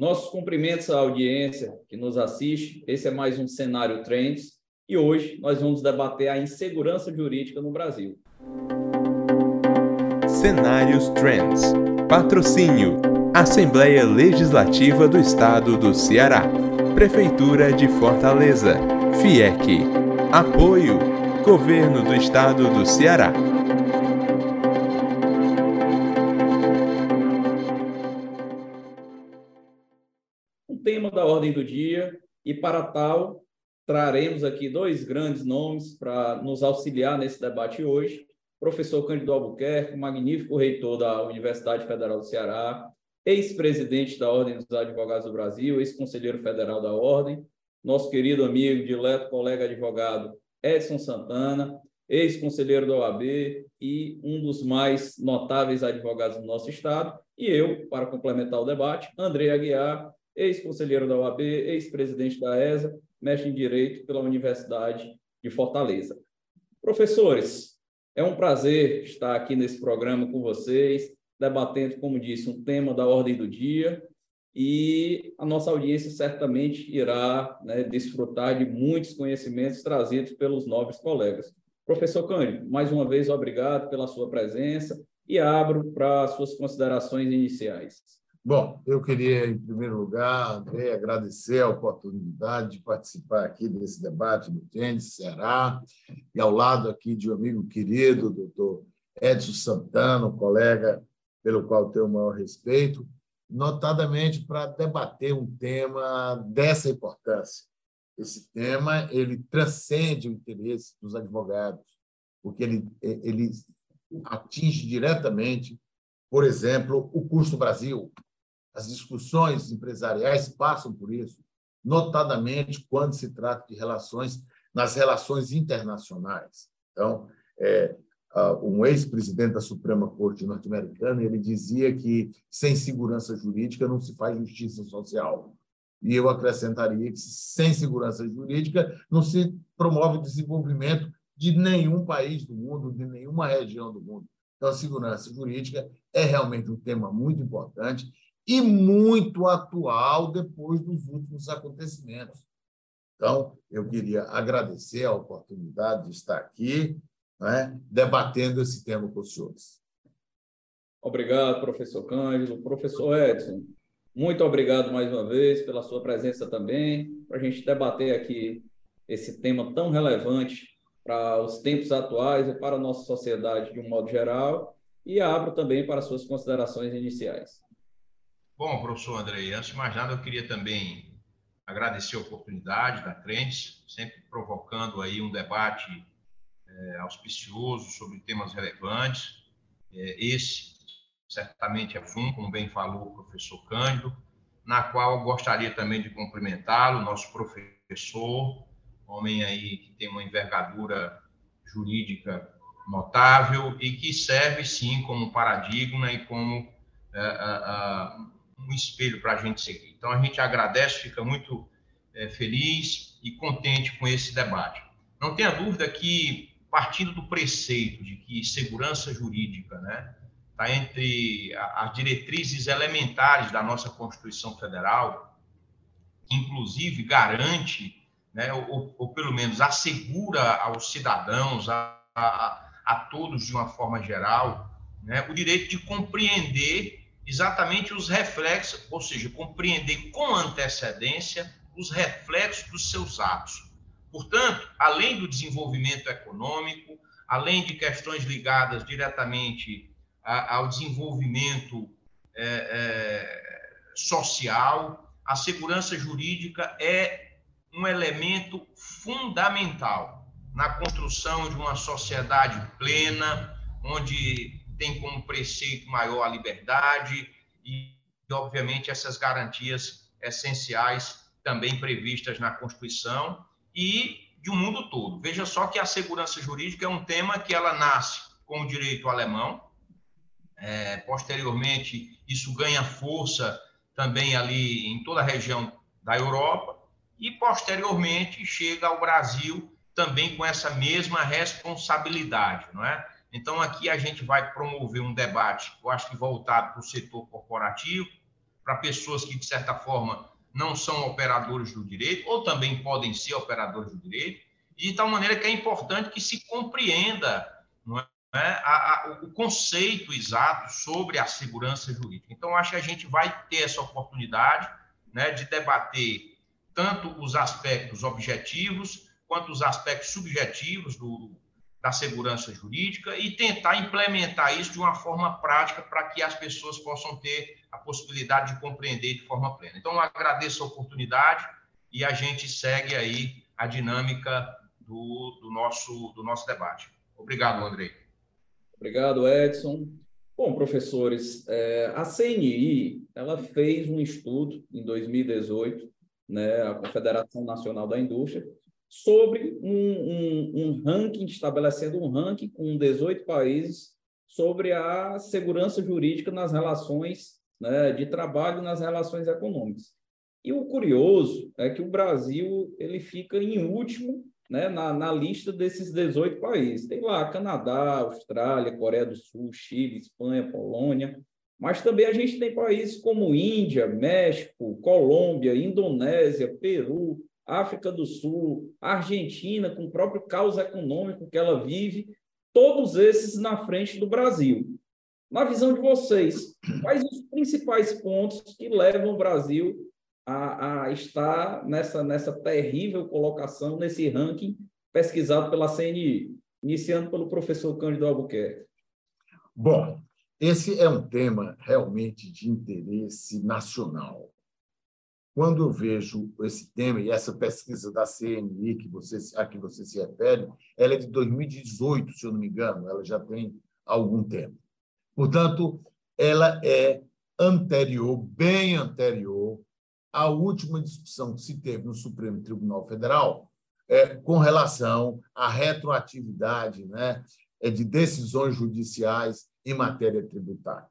Nossos cumprimentos à audiência que nos assiste. Esse é mais um Cenário Trends e hoje nós vamos debater a insegurança jurídica no Brasil. Cenários Trends. Patrocínio: Assembleia Legislativa do Estado do Ceará. Prefeitura de Fortaleza. FIEC. Apoio: Governo do Estado do Ceará. Ordem do dia e, para tal, traremos aqui dois grandes nomes para nos auxiliar nesse debate hoje. Professor Cândido Albuquerque, magnífico reitor da Universidade Federal do Ceará, ex-presidente da Ordem dos Advogados do Brasil, ex-conselheiro federal da Ordem, nosso querido amigo, dileto colega advogado Edson Santana, ex-conselheiro da OAB e um dos mais notáveis advogados do nosso estado, e eu, para complementar o debate, André Aguiar, ex-conselheiro da OAB, ex-presidente da ESA, mestre em Direito pela Universidade de Fortaleza. Professores, é um prazer estar aqui nesse programa com vocês, debatendo, como disse, um tema da ordem do dia, e a nossa audiência certamente irá né, desfrutar de muitos conhecimentos trazidos pelos nobres colegas. Professor Cândido, mais uma vez, obrigado pela sua presença e abro para suas considerações iniciais. Bom, eu queria, em primeiro lugar, André, agradecer a oportunidade de participar aqui desse debate do Tênis Ceará, e ao lado aqui de um amigo querido, doutor Edson Santana, um colega pelo qual tenho o maior respeito, notadamente para debater um tema dessa importância. Esse tema ele transcende o interesse dos advogados, porque ele, ele atinge diretamente, por exemplo, o custo Brasil, as discussões empresariais passam por isso, notadamente quando se trata de relações nas relações internacionais. Então, é, um ex-presidente da Suprema Corte norte-americana ele dizia que sem segurança jurídica não se faz justiça social. E eu acrescentaria que sem segurança jurídica não se promove o desenvolvimento de nenhum país do mundo, de nenhuma região do mundo. Então, a segurança jurídica é realmente um tema muito importante e muito atual depois dos últimos acontecimentos. Então, eu queria agradecer a oportunidade de estar aqui, né, debatendo esse tema com os senhores. Obrigado, professor Cândido. Professor Edson, muito obrigado mais uma vez pela sua presença também, para a gente debater aqui esse tema tão relevante para os tempos atuais e para a nossa sociedade de um modo geral, e abro também para suas considerações iniciais. Bom, professor Andrei, antes de mais nada, eu queria também agradecer a oportunidade da Crentes, sempre provocando aí um debate é, auspicioso sobre temas relevantes. É, esse, certamente, é FUM, como bem falou o professor Cândido, na qual eu gostaria também de cumprimentá-lo, nosso professor, homem aí que tem uma envergadura jurídica notável e que serve, sim, como paradigma e como é, um espelho para a gente seguir. Então, a gente agradece, fica muito é, feliz e contente com esse debate. Não tenha dúvida que, partindo do preceito de que segurança jurídica né, está entre as diretrizes elementares da nossa Constituição Federal, que inclusive garante, né, ou, ou pelo menos assegura aos cidadãos, a, a, a todos de uma forma geral, né, o direito de compreender exatamente os reflexos, ou seja, compreender com antecedência os reflexos dos seus atos. Portanto, além do desenvolvimento econômico, além de questões ligadas diretamente ao desenvolvimento é, é, social, a segurança jurídica é um elemento fundamental na construção de uma sociedade plena, onde tem como preceito maior a liberdade e, obviamente, essas garantias essenciais também previstas na Constituição e de um mundo todo. Veja só que a segurança jurídica é um tema que ela nasce com o direito alemão, é, posteriormente isso ganha força também ali em toda a região da Europa e posteriormente chega ao Brasil também com essa mesma responsabilidade, não é? Então, aqui a gente vai promover um debate, eu acho que voltado para o setor corporativo, para pessoas que, de certa forma, não são operadores do direito, ou também podem ser operadores do direito, de tal maneira que é importante que se compreenda é, a, a, o conceito exato sobre a segurança jurídica. Então, acho que a gente vai ter essa oportunidade né, de debater tanto os aspectos objetivos quanto os aspectos subjetivos do, da segurança jurídica e tentar implementar isso de uma forma prática para que as pessoas possam ter a possibilidade de compreender de forma plena. Então, agradeço a oportunidade e a gente segue aí a dinâmica do, do nosso, do nosso debate. Obrigado, Andrei. Obrigado, Edson. Bom, professores, é, a CNI ela fez um estudo em 2018, né, a Confederação Nacional da Indústria, sobre um, um, um ranking, estabelecendo um ranking com 18 países sobre a segurança jurídica nas relações né, de trabalho nas relações econômicas. E o curioso é que o Brasil ele fica em último né, na, na lista desses 18 países. Tem lá Canadá, Austrália, Coreia do Sul, Chile, Espanha, Polônia, mas também a gente tem países como Índia, México, Colômbia, Indonésia, Peru, África do Sul, Argentina, com o próprio caos econômico que ela vive, todos esses na frente do Brasil. Na visão de vocês, quais os principais pontos que levam o Brasil a, a estar nessa, nessa terrível colocação, nesse ranking pesquisado pela CNI? Iniciando pelo professor Cândido Albuquerque. Bom, esse é um tema realmente de interesse nacional. Quando eu vejo esse tema e essa pesquisa da CNI que você, a que você se refere, ela é de 2018, se eu não me engano, ela já tem algum tempo. Portanto, ela é anterior, bem anterior à última discussão que se teve no Supremo Tribunal Federal é, com relação à retroatividade né, é, de decisões judiciais em matéria tributária.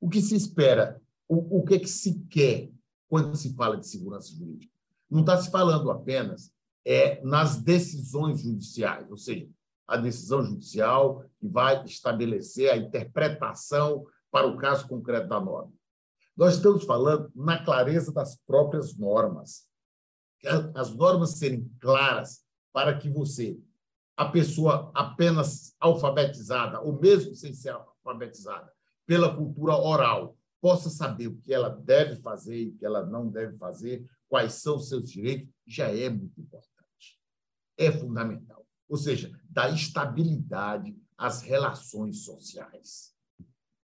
O que se espera, o, o que, é que se quer quando se fala de segurança jurídica. Não está se falando apenas é, nas decisões judiciais, ou seja, a decisão judicial que vai estabelecer a interpretação para o caso concreto da norma. Nós estamos falando na clareza das próprias normas. As normas serem claras para que você, a pessoa apenas alfabetizada, ou mesmo sem ser alfabetizada, pela cultura oral, possa saber o que ela deve fazer e o que ela não deve fazer, quais são os seus direitos, já é muito importante. É fundamental. Ou seja, dá estabilidade às relações sociais.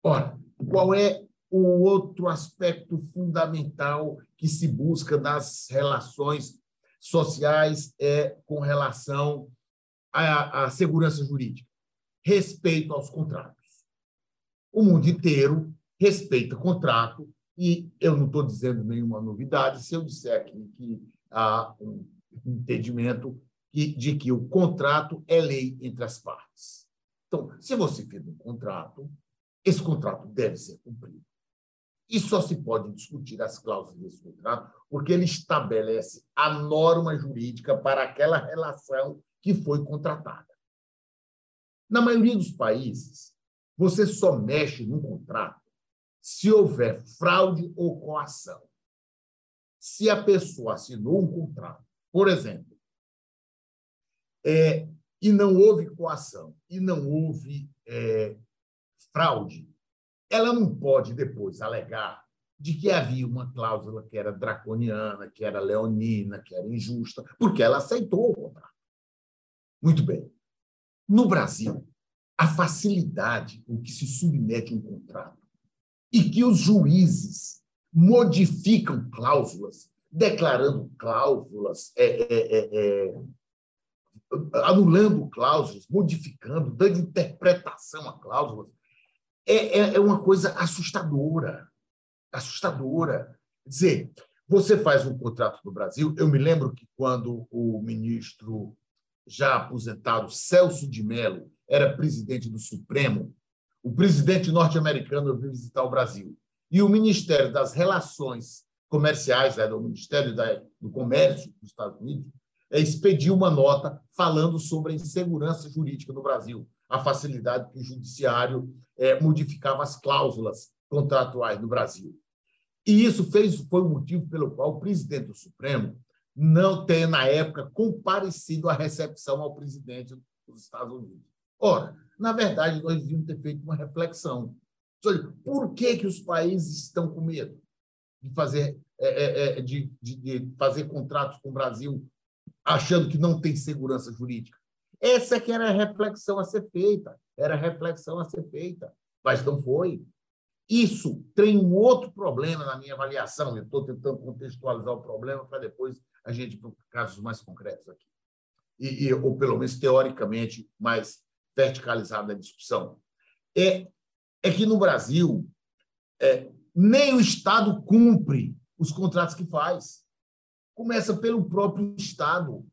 Ora, qual é o outro aspecto fundamental que se busca nas relações sociais é com relação à, à segurança jurídica? Respeito aos contratos. O mundo inteiro respeita contrato, e eu não estou dizendo nenhuma novidade se eu disser aqui que há um entendimento de que o contrato é lei entre as partes. Então, se você fez um contrato, esse contrato deve ser cumprido. E só se pode discutir as cláusulas desse contrato porque ele estabelece a norma jurídica para aquela relação que foi contratada. Na maioria dos países, você só mexe num contrato se houver fraude ou coação. Se a pessoa assinou um contrato, por exemplo, é, e não houve coação, e não houve é, fraude, ela não pode depois alegar de que havia uma cláusula que era draconiana, que era leonina, que era injusta, porque ela aceitou o contrato. Muito bem. No Brasil, a facilidade com que se submete um contrato e que os juízes modificam cláusulas, declarando cláusulas, é, é, é, é, anulando cláusulas, modificando, dando interpretação a cláusulas, é, é, é uma coisa assustadora. Assustadora. Quer dizer, você faz um contrato no Brasil. Eu me lembro que quando o ministro já aposentado Celso de Mello era presidente do Supremo, o presidente norte-americano veio visitar o Brasil. E o Ministério das Relações Comerciais, era o Ministério do Comércio dos Estados Unidos, expediu uma nota falando sobre a insegurança jurídica no Brasil, a facilidade que o judiciário é, modificava as cláusulas contratuais no Brasil. E isso fez, foi o motivo pelo qual o presidente do Supremo não tem, na época, comparecido à recepção ao presidente dos Estados Unidos. Ora, na verdade, nós devíamos ter feito uma reflexão. Por que, que os países estão com medo de fazer, é, é, é, de, de, de fazer contratos com o Brasil achando que não tem segurança jurídica? Essa que era a reflexão a ser feita, era a reflexão a ser feita, mas não foi. Isso tem um outro problema na minha avaliação. Eu estou tentando contextualizar o problema para depois a gente ir para casos mais concretos aqui. E, e, ou pelo menos teoricamente mais verticalizado da discussão. É, é que no Brasil é, nem o Estado cumpre os contratos que faz. Começa pelo próprio Estado.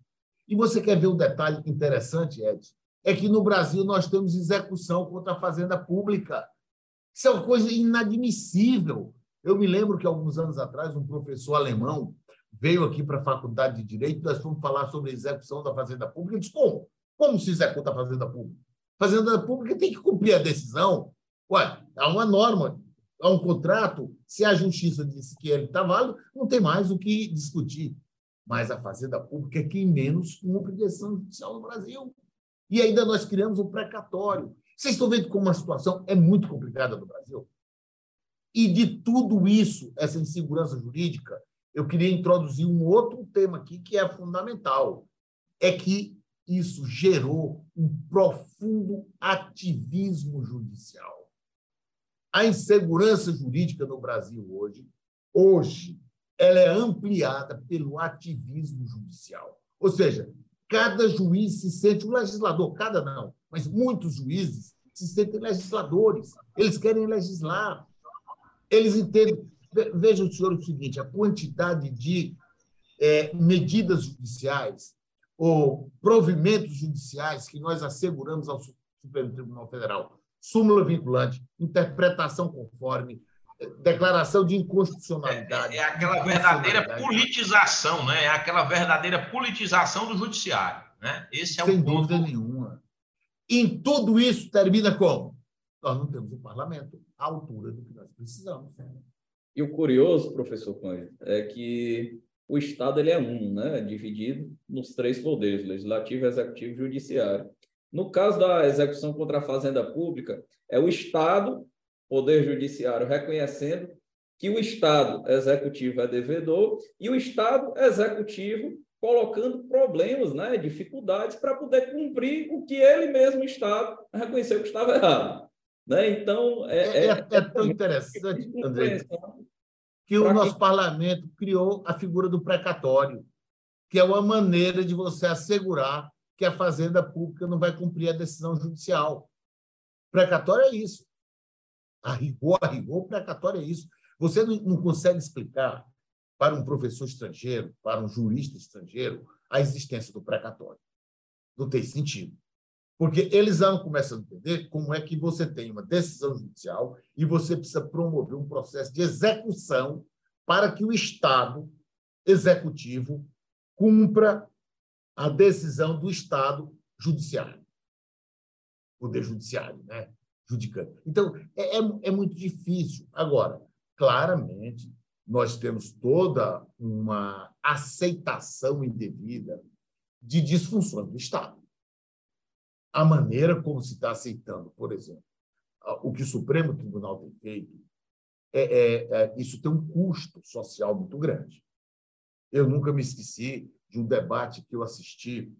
E você quer ver um detalhe interessante, Ed? É que no Brasil nós temos execução contra a fazenda pública. Isso é uma coisa inadmissível. Eu me lembro que, alguns anos atrás, um professor alemão veio aqui para a Faculdade de Direito, nós fomos falar sobre a execução da Fazenda Pública. Ele disse, como? Como se executa a Fazenda Pública? A Fazenda Pública tem que cumprir a decisão. Ué, há uma norma, há um contrato. Se a Justiça disse que ele está válido, não tem mais o que discutir. Mas a Fazenda Pública é quem menos cumpre decisão judicial no Brasil. E ainda nós criamos um precatório. Vocês estão vendo como a situação é muito complicada no Brasil? E de tudo isso, essa insegurança jurídica, eu queria introduzir um outro tema aqui que é fundamental. É que isso gerou um profundo ativismo judicial. A insegurança jurídica no Brasil hoje, hoje, ela é ampliada pelo ativismo judicial. Ou seja, cada juiz se sente um legislador, cada não, mas muitos juízes se sentem legisladores, eles querem legislar, eles entendem. Veja o senhor o seguinte: a quantidade de é, medidas judiciais ou provimentos judiciais que nós asseguramos ao Supremo Tribunal Federal, súmula vinculante, interpretação conforme, declaração de inconstitucionalidade. É, é aquela verdadeira politização, né? É aquela verdadeira politização do judiciário, né? Esse é Sem o dúvida nenhuma. Em tudo isso termina como? Nós não temos um parlamento à altura do que nós precisamos. E o curioso, professor Cândido, é que o Estado ele é um, né? dividido nos três poderes, legislativo, executivo e judiciário. No caso da execução contra a fazenda pública, é o Estado Poder Judiciário reconhecendo que o Estado Executivo é devedor e o Estado Executivo colocando problemas, né, dificuldades para poder cumprir o que ele mesmo, Estado, reconheceu que estava errado. Né? Então, é, é, é, é tão interessante, André, que o nosso que... parlamento criou a figura do precatório, que é uma maneira de você assegurar que a fazenda pública não vai cumprir a decisão judicial. Precatório é isso. A rigor, a rigor, precatório é isso. Você não consegue explicar para um professor estrangeiro, para um jurista estrangeiro, a existência do precatório. Não tem sentido. Porque eles vão começar a entender como é que você tem uma decisão judicial e você precisa promover um processo de execução para que o Estado executivo cumpra a decisão do Estado judiciário. Poder judiciário, né? judicante. Então, é, é, é muito difícil. Agora, claramente, nós temos toda uma aceitação indevida de disfunções do Estado. A maneira como se está aceitando, por exemplo, o que o Supremo Tribunal tem feito, é, é, é, isso tem um custo social muito grande. Eu nunca me esqueci de um debate que eu assisti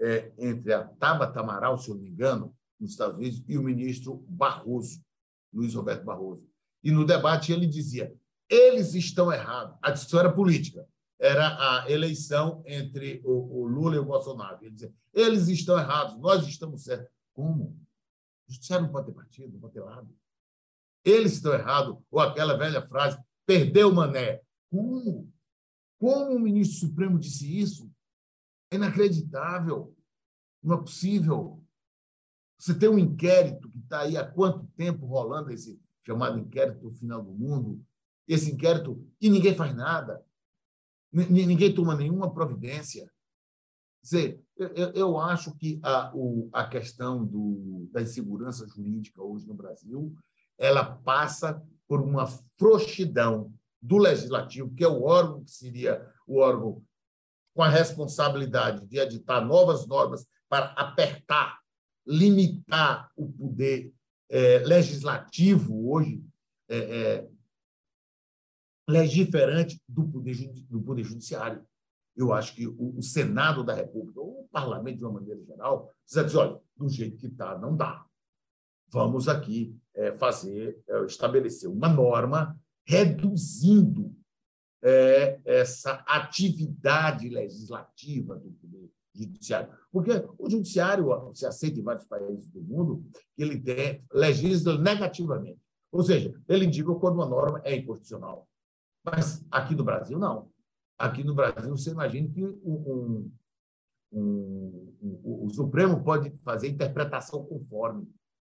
é, entre a Tabata Amaral, se eu não me engano, nos Estados Unidos, e o ministro Barroso, Luiz Roberto Barroso. E no debate ele dizia: eles estão errados. A discussão era política, era a eleição entre o, o Lula e o Bolsonaro. Ele dizia: eles estão errados, nós estamos certos. Como? O judiciário não pode ter partido, não pode ter lado. Eles estão errados, ou aquela velha frase: perdeu o mané. Como? Como o ministro Supremo disse isso? É inacreditável. Não é possível. Você tem um inquérito que está aí há quanto tempo rolando esse chamado inquérito do final do mundo, esse inquérito, e ninguém faz nada, ninguém toma nenhuma providência. Dizer, eu, eu acho que a, o, a questão do, da insegurança jurídica hoje no Brasil ela passa por uma frouxidão do legislativo, que é o órgão que seria o órgão com a responsabilidade de editar novas normas para apertar, limitar o poder é, legislativo hoje, é, é, legiferante do poder, do poder judiciário. Eu acho que o, o Senado da República, ou o parlamento de uma maneira geral, precisa dizer, olha, do jeito que está, não dá. Vamos aqui é, fazer, é, estabelecer uma norma reduzindo é, essa atividade legislativa do Poder Judiciário. Porque o Judiciário se aceita em vários países do mundo ele tem, legisla negativamente. Ou seja, ele indica quando uma norma é inconstitucional. Mas aqui no Brasil, não. Aqui no Brasil, você imagina que um, um, um, o Supremo pode fazer interpretação conforme.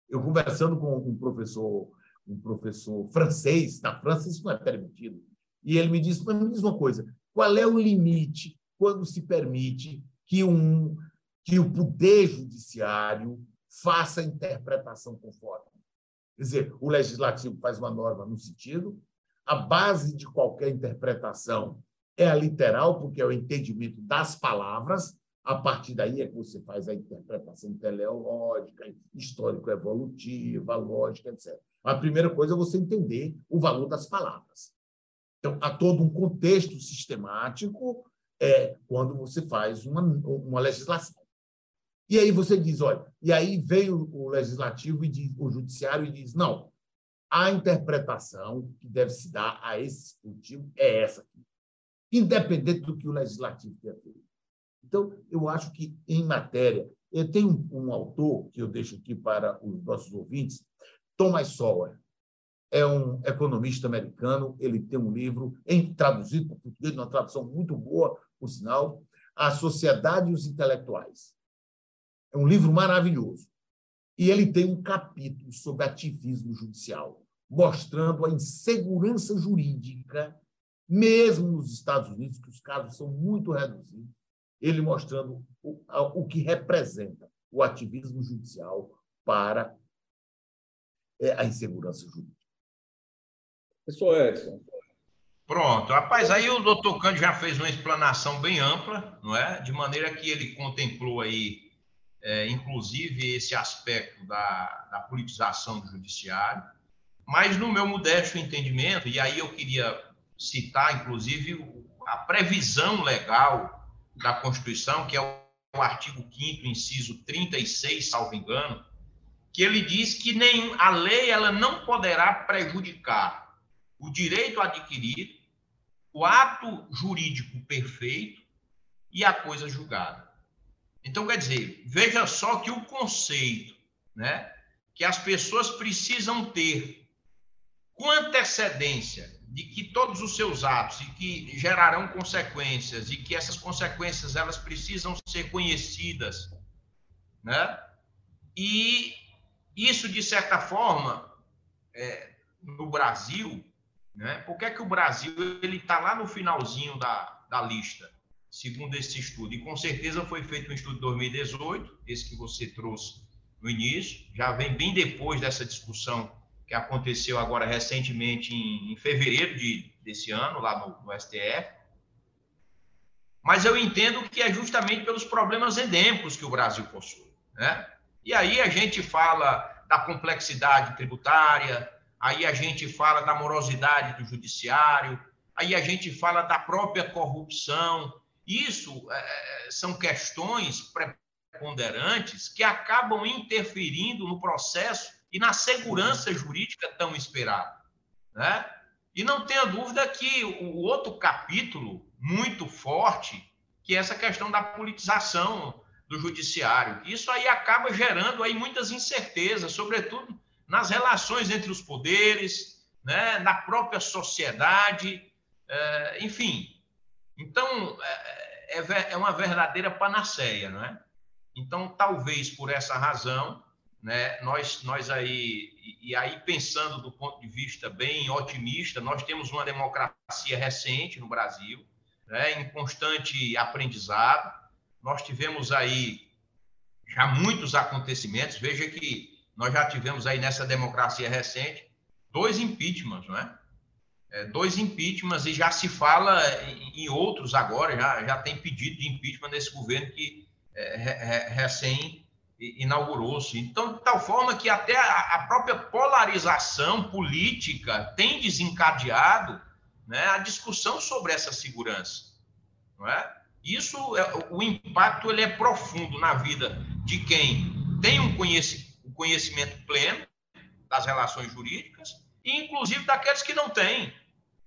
Eu conversando com um professor um professor francês, na França isso não é permitido. E ele me disse, mas me diz uma coisa, qual é o limite quando se permite que, um, que o poder judiciário faça interpretação conforme? Quer dizer, o legislativo faz uma norma no sentido, a base de qualquer interpretação é a literal, porque é o entendimento das palavras, a partir daí é que você faz a interpretação teleológica, histórico-evolutiva, lógica, etc. A primeira coisa é você entender o valor das palavras. Então, há todo um contexto sistemático é, quando você faz uma, uma legislação. E aí você diz, olha, e aí veio o legislativo e diz, o judiciário e diz, não, a interpretação que deve se dar a esse dispositivo é essa aqui, independente do que o legislativo tenha feito. Então, eu acho que em matéria, eu tenho um, autor que eu deixo aqui para os nossos ouvintes, Thomas Sowell é um economista americano, ele tem um livro em traduzido para português, uma tradução muito boa, por sinal, A Sociedade e os Intelectuais. É um livro maravilhoso. E ele tem um capítulo sobre ativismo judicial, mostrando a insegurança jurídica, mesmo nos Estados Unidos, que os casos são muito reduzidos, ele mostrando o, o que representa o ativismo judicial para é a insegurança jurídica. Pessoal Edson. Pronto. Rapaz, aí o doutor Cândido já fez uma explanação bem ampla, não é? De maneira que ele contemplou aí, é, inclusive, esse aspecto da, da politização do judiciário. Mas, no meu modesto entendimento, e aí eu queria citar, inclusive, a previsão legal da Constituição, que é o artigo 5 inciso 36, salvo engano, que ele diz que nem, a lei ela não poderá prejudicar o direito adquirido, o ato jurídico perfeito e a coisa julgada. Então, quer dizer, veja só que o conceito né, que as pessoas precisam ter com antecedência de que todos os seus atos e que gerarão consequências e que essas consequências elas precisam ser conhecidas, né? E isso, de certa forma, é, no Brasil, né? por que, é que o Brasil ele está lá no finalzinho da, da lista, segundo esse estudo? E com certeza foi feito um estudo de 2018, esse que você trouxe no início, já vem bem depois dessa discussão que aconteceu agora recentemente em, em fevereiro de, desse ano, lá no, no STF. Mas eu entendo que é justamente pelos problemas endêmicos que o Brasil possui. Né? E aí a gente fala da complexidade tributária, aí a gente fala da morosidade do judiciário, aí a gente fala da própria corrupção. Isso é, são questões preponderantes que acabam interferindo no processo e na segurança jurídica tão esperada. Né? E não tenha dúvida que o outro capítulo muito forte, que é essa questão da politização do judiciário. Isso aí acaba gerando aí muitas incertezas, sobretudo nas relações entre os poderes, né, na própria sociedade, é, enfim. Então, é, é, é, uma verdadeira panaceia, não é? Então, talvez por essa razão, né, nós, nós aí, e aí pensando do ponto de vista bem otimista, nós temos uma democracia recente no Brasil, né, em constante aprendizado, nós tivemos aí já muitos acontecimentos. Veja que nós já tivemos aí nessa democracia recente dois impeachments, não é? É, dois impeachments e já se fala em, em, outros agora, já, já tem pedido de impeachment nesse governo que é, recém inaugurou-se. Então, de tal forma que até a, a própria polarização política tem desencadeado né, a discussão sobre essa segurança. Não é? Isso, é, o impacto ele é profundo na vida de quem tem um conhecimento pleno das relações jurídicas inclusive, daqueles que não têm.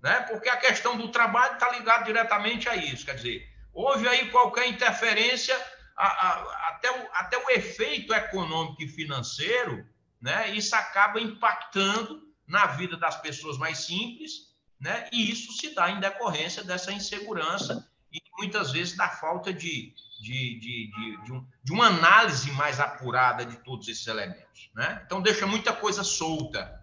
Né? Porque a questão do trabalho está ligada diretamente a isso. Quer dizer, houve aí qualquer interferência, a, a, até, o, até o efeito econômico e financeiro, né? isso acaba impactando na vida das pessoas mais simples, né? e isso se dá em decorrência dessa insegurança e muitas vezes da falta de, de, de, de, de, um, de uma análise mais apurada de todos esses elementos. Né? Então, deixa muita coisa solta.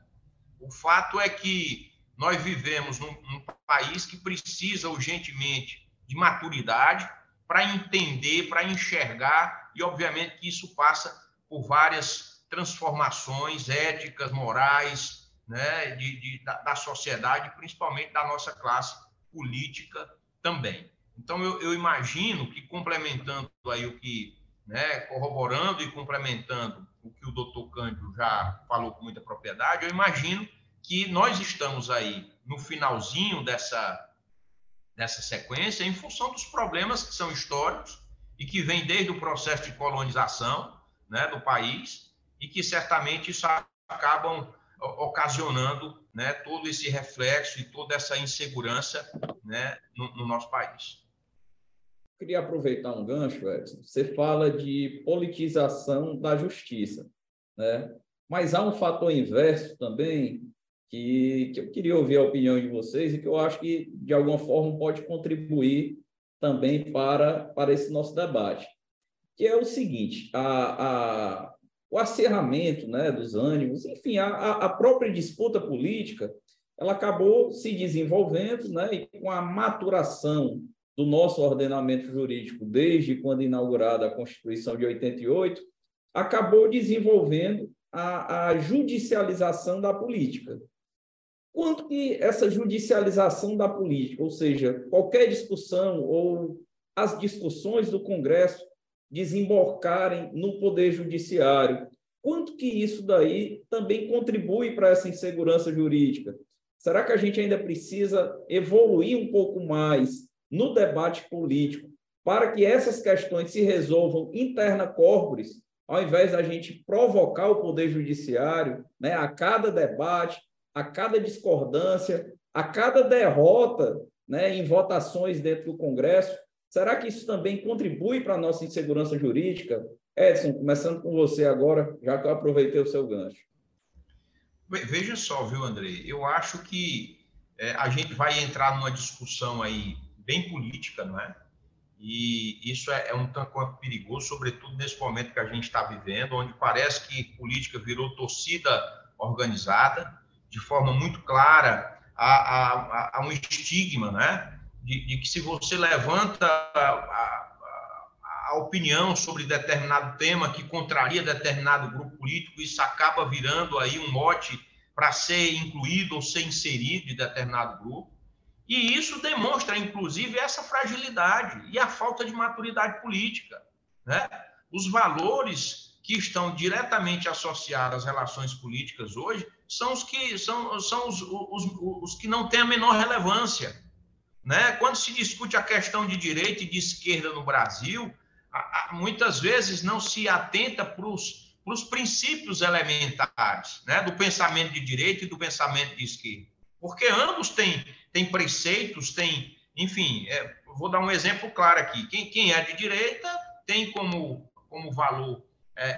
O fato é que nós vivemos num, num país que precisa urgentemente de maturidade para entender, para enxergar, e obviamente que isso passa por várias transformações éticas, morais, né, de, de da, da, sociedade, principalmente da nossa classe política também. Então, eu, eu imagino que, complementando aí o que, né, corroborando e complementando o que o doutor Cândido já falou com muita propriedade, eu imagino que nós estamos aí no finalzinho dessa, dessa sequência em função dos problemas que são históricos e que vêm desde o processo de colonização né, do país e que certamente isso acabam ocasionando né, todo esse reflexo e toda essa insegurança né, no, no nosso país. Queria aproveitar um gancho, Edson. Você fala de politização da justiça, né? mas há um fator inverso também que, que eu queria ouvir a opinião de vocês e que eu acho que, de alguma forma, pode contribuir também para, para esse nosso debate, que é o seguinte, a, a, o acerramento né, dos ânimos, enfim, a, a própria disputa política, ela acabou se desenvolvendo né, e com a maturação do nosso ordenamento jurídico desde quando inaugurada a Constituição de 88, acabou desenvolvendo a, a judicialização da política. Quanto que essa judicialização da política, ou seja, qualquer discussão ou as discussões do Congresso desembocarem no Poder Judiciário, quanto que isso daí também contribui para essa insegurança jurídica? Será que a gente ainda precisa evoluir um pouco mais no debate político para que essas questões se resolvam interna corporis, ao invés da gente provocar o Poder Judiciário né, a cada debate, a cada discordância, a cada derrota né, em votações dentro do Congresso? Será que isso também contribui para a nossa insegurança jurídica? Edson, começando com você agora, já que eu aproveitei o seu gancho. Veja só, viu, Andrei? Eu acho que é, a gente vai entrar numa discussão aí bem política, não é? E isso é, é um tanto quanto perigoso, sobretudo nesse momento que a gente está vivendo, onde parece que política virou torcida organizada, de forma muito clara a, a, a um estigma, né? De, de, que se você levanta a, a, opinião sobre determinado tema que contraria determinado grupo político, isso acaba virando aí um mote para ser incluído ou ser inserido de determinado grupo. E isso demonstra, inclusive, essa fragilidade e a falta de maturidade política. Né? Os valores que estão diretamente associados às relações políticas hoje são os que são, são os, os, os que não têm a menor relevância. Né? Quando se discute a questão de direita e de esquerda no Brasil, muitas vezes não se atenta para os princípios elementares né? do pensamento de direita e do pensamento de esquerda. Porque ambos têm, têm preceitos, têm, enfim, é, vou dar um exemplo claro aqui. Quem, quem é de direita tem como, como valor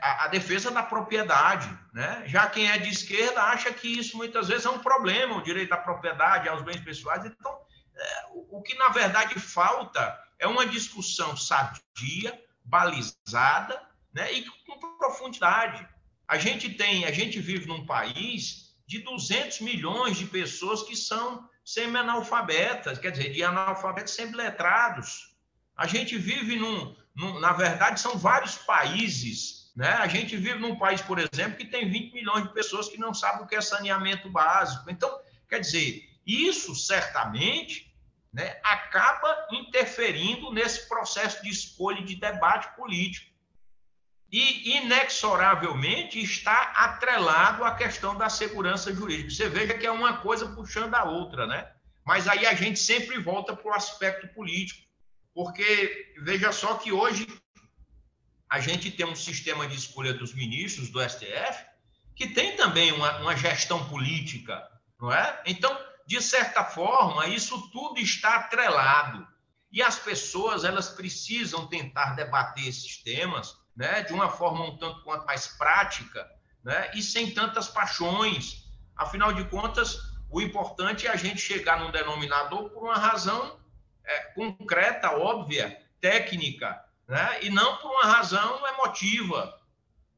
a, a, defesa da propriedade. Né? Já quem é de esquerda acha que isso muitas vezes é um problema, o direito à propriedade, aos bens pessoais. Então, é, o, o que na verdade falta é uma discussão sadia, balizada né? e com profundidade. A gente tem, a gente vive num país de 200 milhões de pessoas que são semi-analfabetas, quer dizer, de analfabetos semi-letrados. A gente vive num, num, na verdade, são vários países né? A gente vive num país, por exemplo, que tem 20 milhões de pessoas que não sabem o que é saneamento básico. Então, quer dizer, Isso certamente né, acaba interferindo nesse processo de escolha e de debate político. E, inexoravelmente, está atrelado à questão da segurança jurídica. Você veja que é uma coisa puxando a outra, né? Mas aí a gente sempre volta para o aspecto político, porque veja só que hoje a gente tem um sistema de escolha dos ministros do STF que tem também uma, uma gestão política, não é? Então, de certa forma, isso tudo está atrelado. E as pessoas, elas precisam tentar debater esses temas né, de uma forma um tanto quanto mais prática né, e sem tantas paixões. Afinal de contas, o importante é a gente chegar num denominador por uma razão é, concreta, óbvia, técnica, né, e não por uma razão emotiva.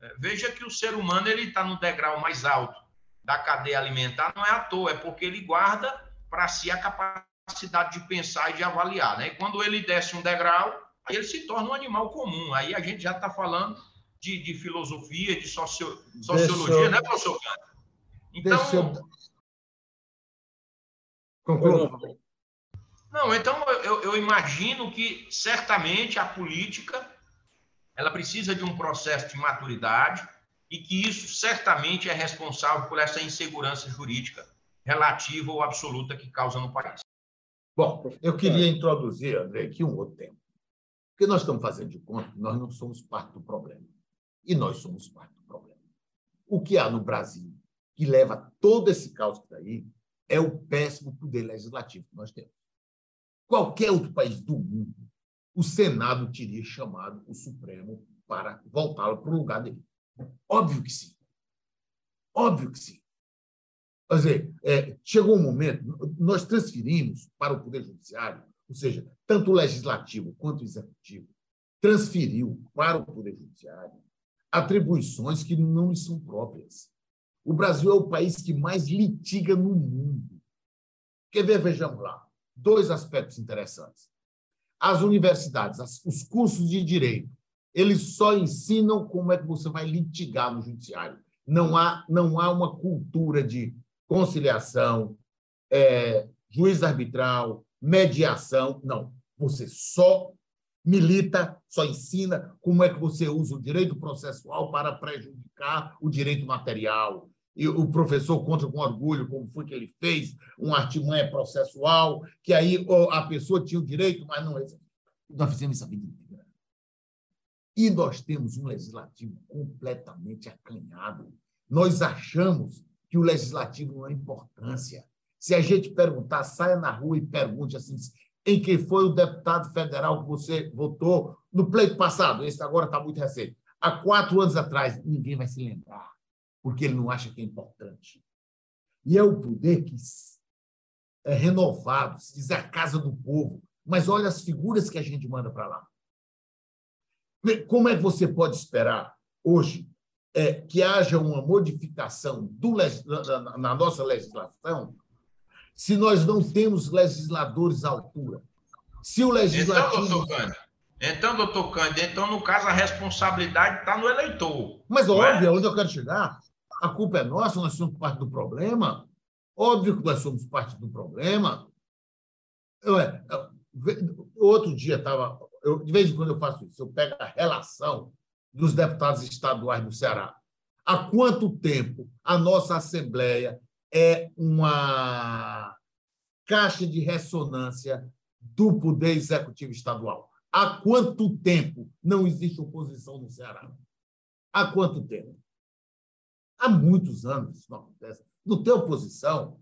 É, veja que o ser humano ele está no degrau mais alto da cadeia alimentar não é à toa, é porque ele guarda para si a capacidade de pensar e de avaliar. Né? E quando ele desce um degrau, aí ele se torna um animal comum. Aí a gente já está falando de, de, filosofia, de socio, sociologia, né, professor? Então. Conclua. Não, então eu, eu imagino que certamente a política ela precisa de um processo de maturidade, e que isso certamente é responsável por essa insegurança jurídica relativa ou absoluta que causa no país. Bom, eu queria introduzir, André, aqui um outro tema. Porque nós estamos fazendo de conta que nós não somos parte do problema. E nós somos parte do problema. O que há no Brasil que leva todo esse caos que está aí é o péssimo poder legislativo que nós temos. Qualquer outro país do mundo, o Senado teria chamado o Supremo para voltá-lo para o lugar dele. Óbvio que sim. Óbvio que sim. Quer dizer, é, chegou um momento, nós transferimos para o Poder Judiciário, ou seja, tanto o Legislativo quanto o Executivo, transferiu para o Poder Judiciário atribuições que não lhe são próprias. O Brasil é o país que mais litiga no mundo. Quer ver? Vejamos lá. Dois aspectos interessantes. As universidades, os cursos de direito, eles só ensinam como é que você vai litigar no judiciário. Não há, não há uma cultura de conciliação, é, juiz arbitral, mediação. Não. Você só milita, só ensina como é que você usa o direito processual para prejudicar o direito material. E o professor conta com orgulho como foi que ele fez um artimanha processual, que aí a pessoa tinha o direito, mas não. Nós fizemos isso a vida inteira. E nós temos um legislativo completamente acanhado. Nós achamos que o legislativo não é importância. Se a gente perguntar, saia na rua e pergunte assim, em quem foi o deputado federal que você votou no pleito passado, esse agora está muito recente. Há quatro anos atrás, ninguém vai se lembrar, porque ele não acha que é importante. E é o poder que é renovado, se diz a casa do povo. Mas olha as figuras que a gente manda para lá. Como é que você pode esperar hoje é, que haja uma modificação do, na, na nossa legislação se nós não temos legisladores à altura? Se o legislativo. Então, doutor Cândido, então, doutor Cândido, então, no caso, a responsabilidade está no eleitor. Mas, é? óbvio, é onde eu quero chegar. A culpa é nossa, nós somos parte do problema. Óbvio que nós somos parte do problema. Eu, outro dia estava eu, de vez em quando eu faço isso, eu pego a relação dos deputados estaduais do Ceará. Há quanto tempo a nossa Assembleia é uma caixa de ressonância do Poder Executivo Estadual? Há quanto tempo não existe oposição no Ceará? Há quanto tempo? Há muitos anos isso não acontece. Não tem oposição.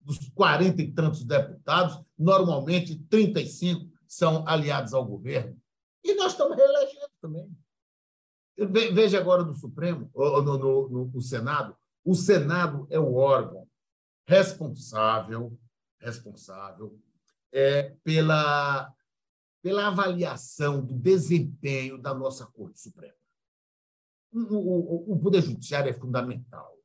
Dos 40 e tantos deputados, normalmente 35 são aliados ao governo. E nós estamos reelegendo também. Veja agora no Supremo, no, no, no, no Senado. O Senado é o órgão responsável, responsável é, pela, pela avaliação do desempenho da nossa Corte Suprema. O, Poder Judiciário é fundamental.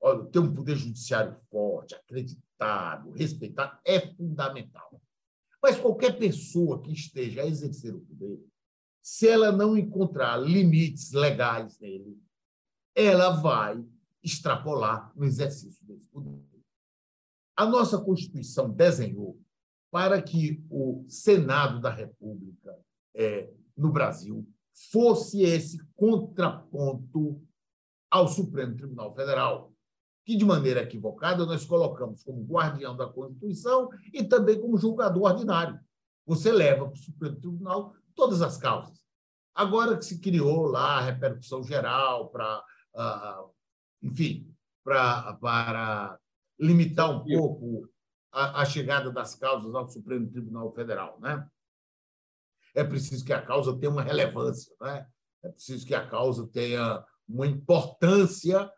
Olha, ter um Poder Judiciário forte, acreditado, respeitado, é fundamental. Mas qualquer pessoa que esteja a exercer o poder, se ela não encontrar limites legais nele, ela vai extrapolar no exercício desse poder. A nossa Constituição desenhou para que o Senado da República é, no Brasil fosse esse contraponto ao Supremo Tribunal Federal, que, de maneira equivocada, nós colocamos como guardião da Constituição e também como julgador ordinário. Você leva para o Supremo Tribunal todas as causas. Agora que se criou lá a repercussão geral para, uh, enfim, pra, para limitar um pouco a, a, chegada das causas ao Supremo Tribunal Federal, né? É preciso que a causa tenha uma relevância, né? É preciso que a causa tenha uma importância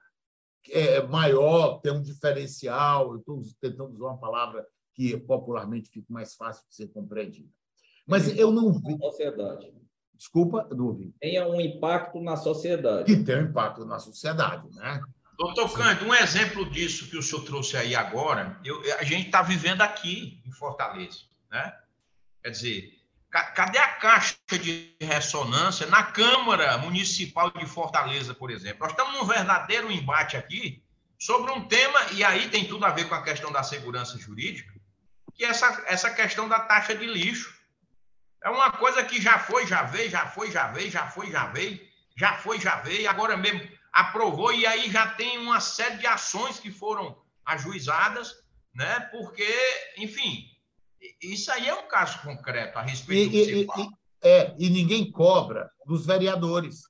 é, maior, tenha um diferencial. Eu estou tentando usar uma palavra que popularmente fica mais fácil de ser compreendida. Mas eu não vi. Sociedade. Desculpa, não ouvi. Tenha um impacto na sociedade. Que tenha um impacto na sociedade, né? Doutor Cândido, um exemplo disso que o senhor trouxe aí agora, eu, a gente está vivendo aqui em Fortaleza, né? Quer dizer, cadê a caixa de ressonância na Câmara Municipal de Fortaleza, por exemplo? Nós estamos num verdadeiro embate aqui sobre um tema, e aí tem tudo a ver com a questão da segurança jurídica, que é essa, essa questão da taxa de lixo. É uma coisa que já foi, já veio, já foi, já veio, já foi, já veio, já foi, já veio, agora mesmo aprovou, e aí já tem uma série de ações que foram ajuizadas, né? Porque, enfim, isso aí é um caso concreto a respeito e, do que e, e, é, e ninguém cobra dos vereadores.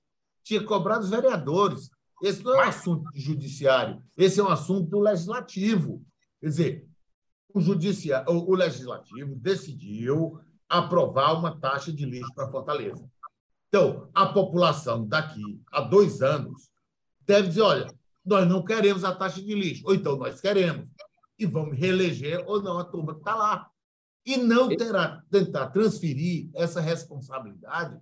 Tinha que cobrar dos vereadores. Esse não é um assunto judiciário, esse é um assunto legislativo. Quer dizer, o, judiciário, o legislativo decidiu aprovar uma taxa de lixo para Fortaleza. Então, a população daqui a dois anos deve dizer: olha, nós não queremos a taxa de lixo, ou então nós queremos, e vamos reeleger ou não a turma que está lá. E não terá, tentar transferir essa responsabilidade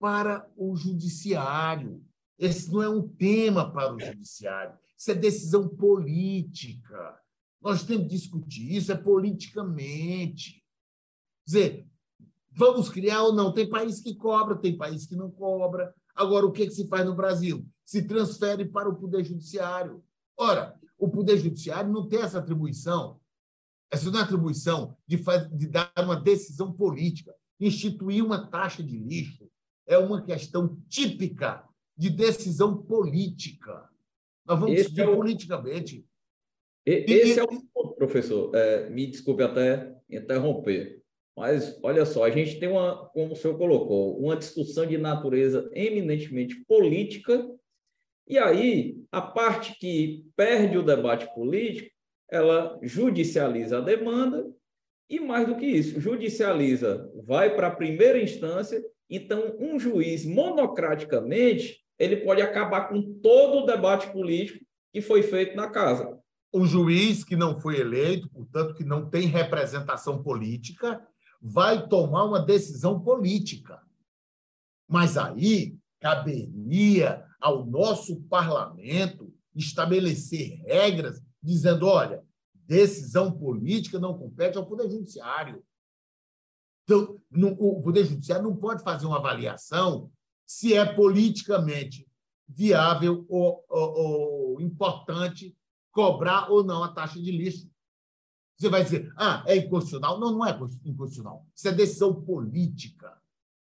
para o judiciário. Esse não é um tema para o judiciário, isso é decisão política. Nós temos que discutir isso é politicamente. Quer dizer, vamos criar ou não? Tem país que cobra, tem país que não cobra. Agora, o que, que se faz no Brasil? Se transfere para o Poder Judiciário. Ora, o Poder Judiciário não tem essa atribuição. Essa não é atribuição de, faz, de dar uma decisão política. Instituir uma taxa de lixo é uma questão típica de decisão política. Nós vamos esse decidir é o... politicamente. Esse e, é o ponto, professor. É, me desculpe até interromper, mas olha só, a gente tem uma, como o senhor colocou, uma discussão de natureza eminentemente política, e aí a parte que perde o debate político, ela judicializa a demanda, e mais do que isso, judicializa, vai para a primeira instância, então um juiz monocraticamente ele pode acabar com todo o debate político que foi feito na casa. O juiz que não foi eleito, portanto, que não tem representação política, vai tomar uma decisão política. Mas aí caberia ao nosso parlamento estabelecer regras dizendo: olha, decisão política não compete ao Poder Judiciário. Então, o Poder Judiciário não pode fazer uma avaliação se é politicamente viável ou, ou, ou, importante cobrar ou não a taxa de lixo. Você vai dizer, ah, é inconstitucional? Não, não é inconstitucional. Isso é decisão política.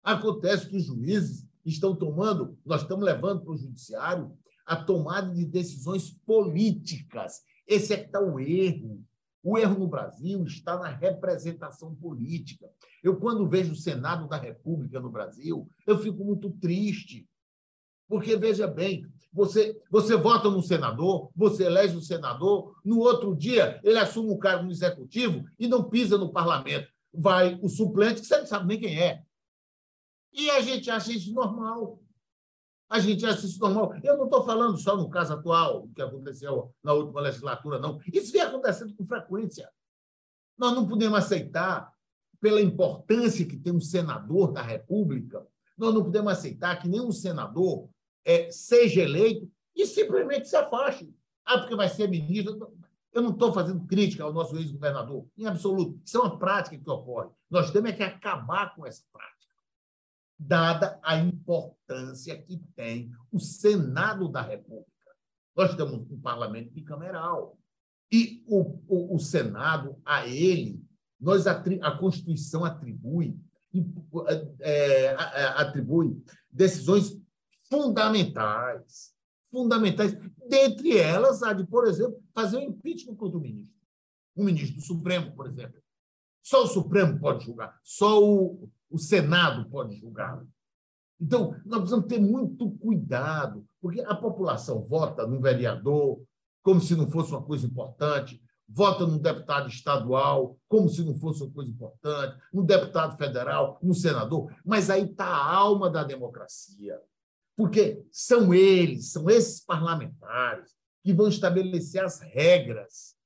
Acontece que os juízes estão tomando, nós estamos levando para o judiciário a tomada de decisões políticas. Esse é que está o erro. O erro no Brasil está na representação política. Eu, quando vejo o Senado da República no Brasil, eu fico muito triste. Porque, veja bem, você, você vota no senador, você elege o senador, no outro dia ele assume um cargo no executivo e não pisa no parlamento. Vai o suplente, que você não sabe nem quem é. E a gente acha isso normal. A gente acha isso normal. Eu não estou falando só no caso atual, o que aconteceu na última legislatura, não. Isso vem acontecendo com frequência. Nós não podemos aceitar, pela importância que tem um senador da República, nós não podemos aceitar que nenhum senador é, seja eleito e simplesmente se afaste. Ah, porque vai ser ministro. Eu não estou fazendo crítica ao nosso ex-governador, em absoluto. Isso é uma prática que ocorre. Nós temos é que acabar com essa prática dada a importância que tem o Senado da República. Nós temos um parlamento bicameral. E o, o, o Senado, a ele, nós a Constituição atribui, é, atribui decisões fundamentais, fundamentais, dentre elas a de, por exemplo, fazer um impeachment contra o ministro. O ministro do Supremo, por exemplo. Só o Supremo pode julgar, só o, o Senado pode julgar. Então, nós precisamos ter muito cuidado, porque a população vota no vereador como se não fosse uma coisa importante, vota num deputado estadual como se não fosse uma coisa importante, num deputado federal, num senador, mas aí está a alma da democracia. Porque são eles, são esses parlamentares que vão estabelecer as regras,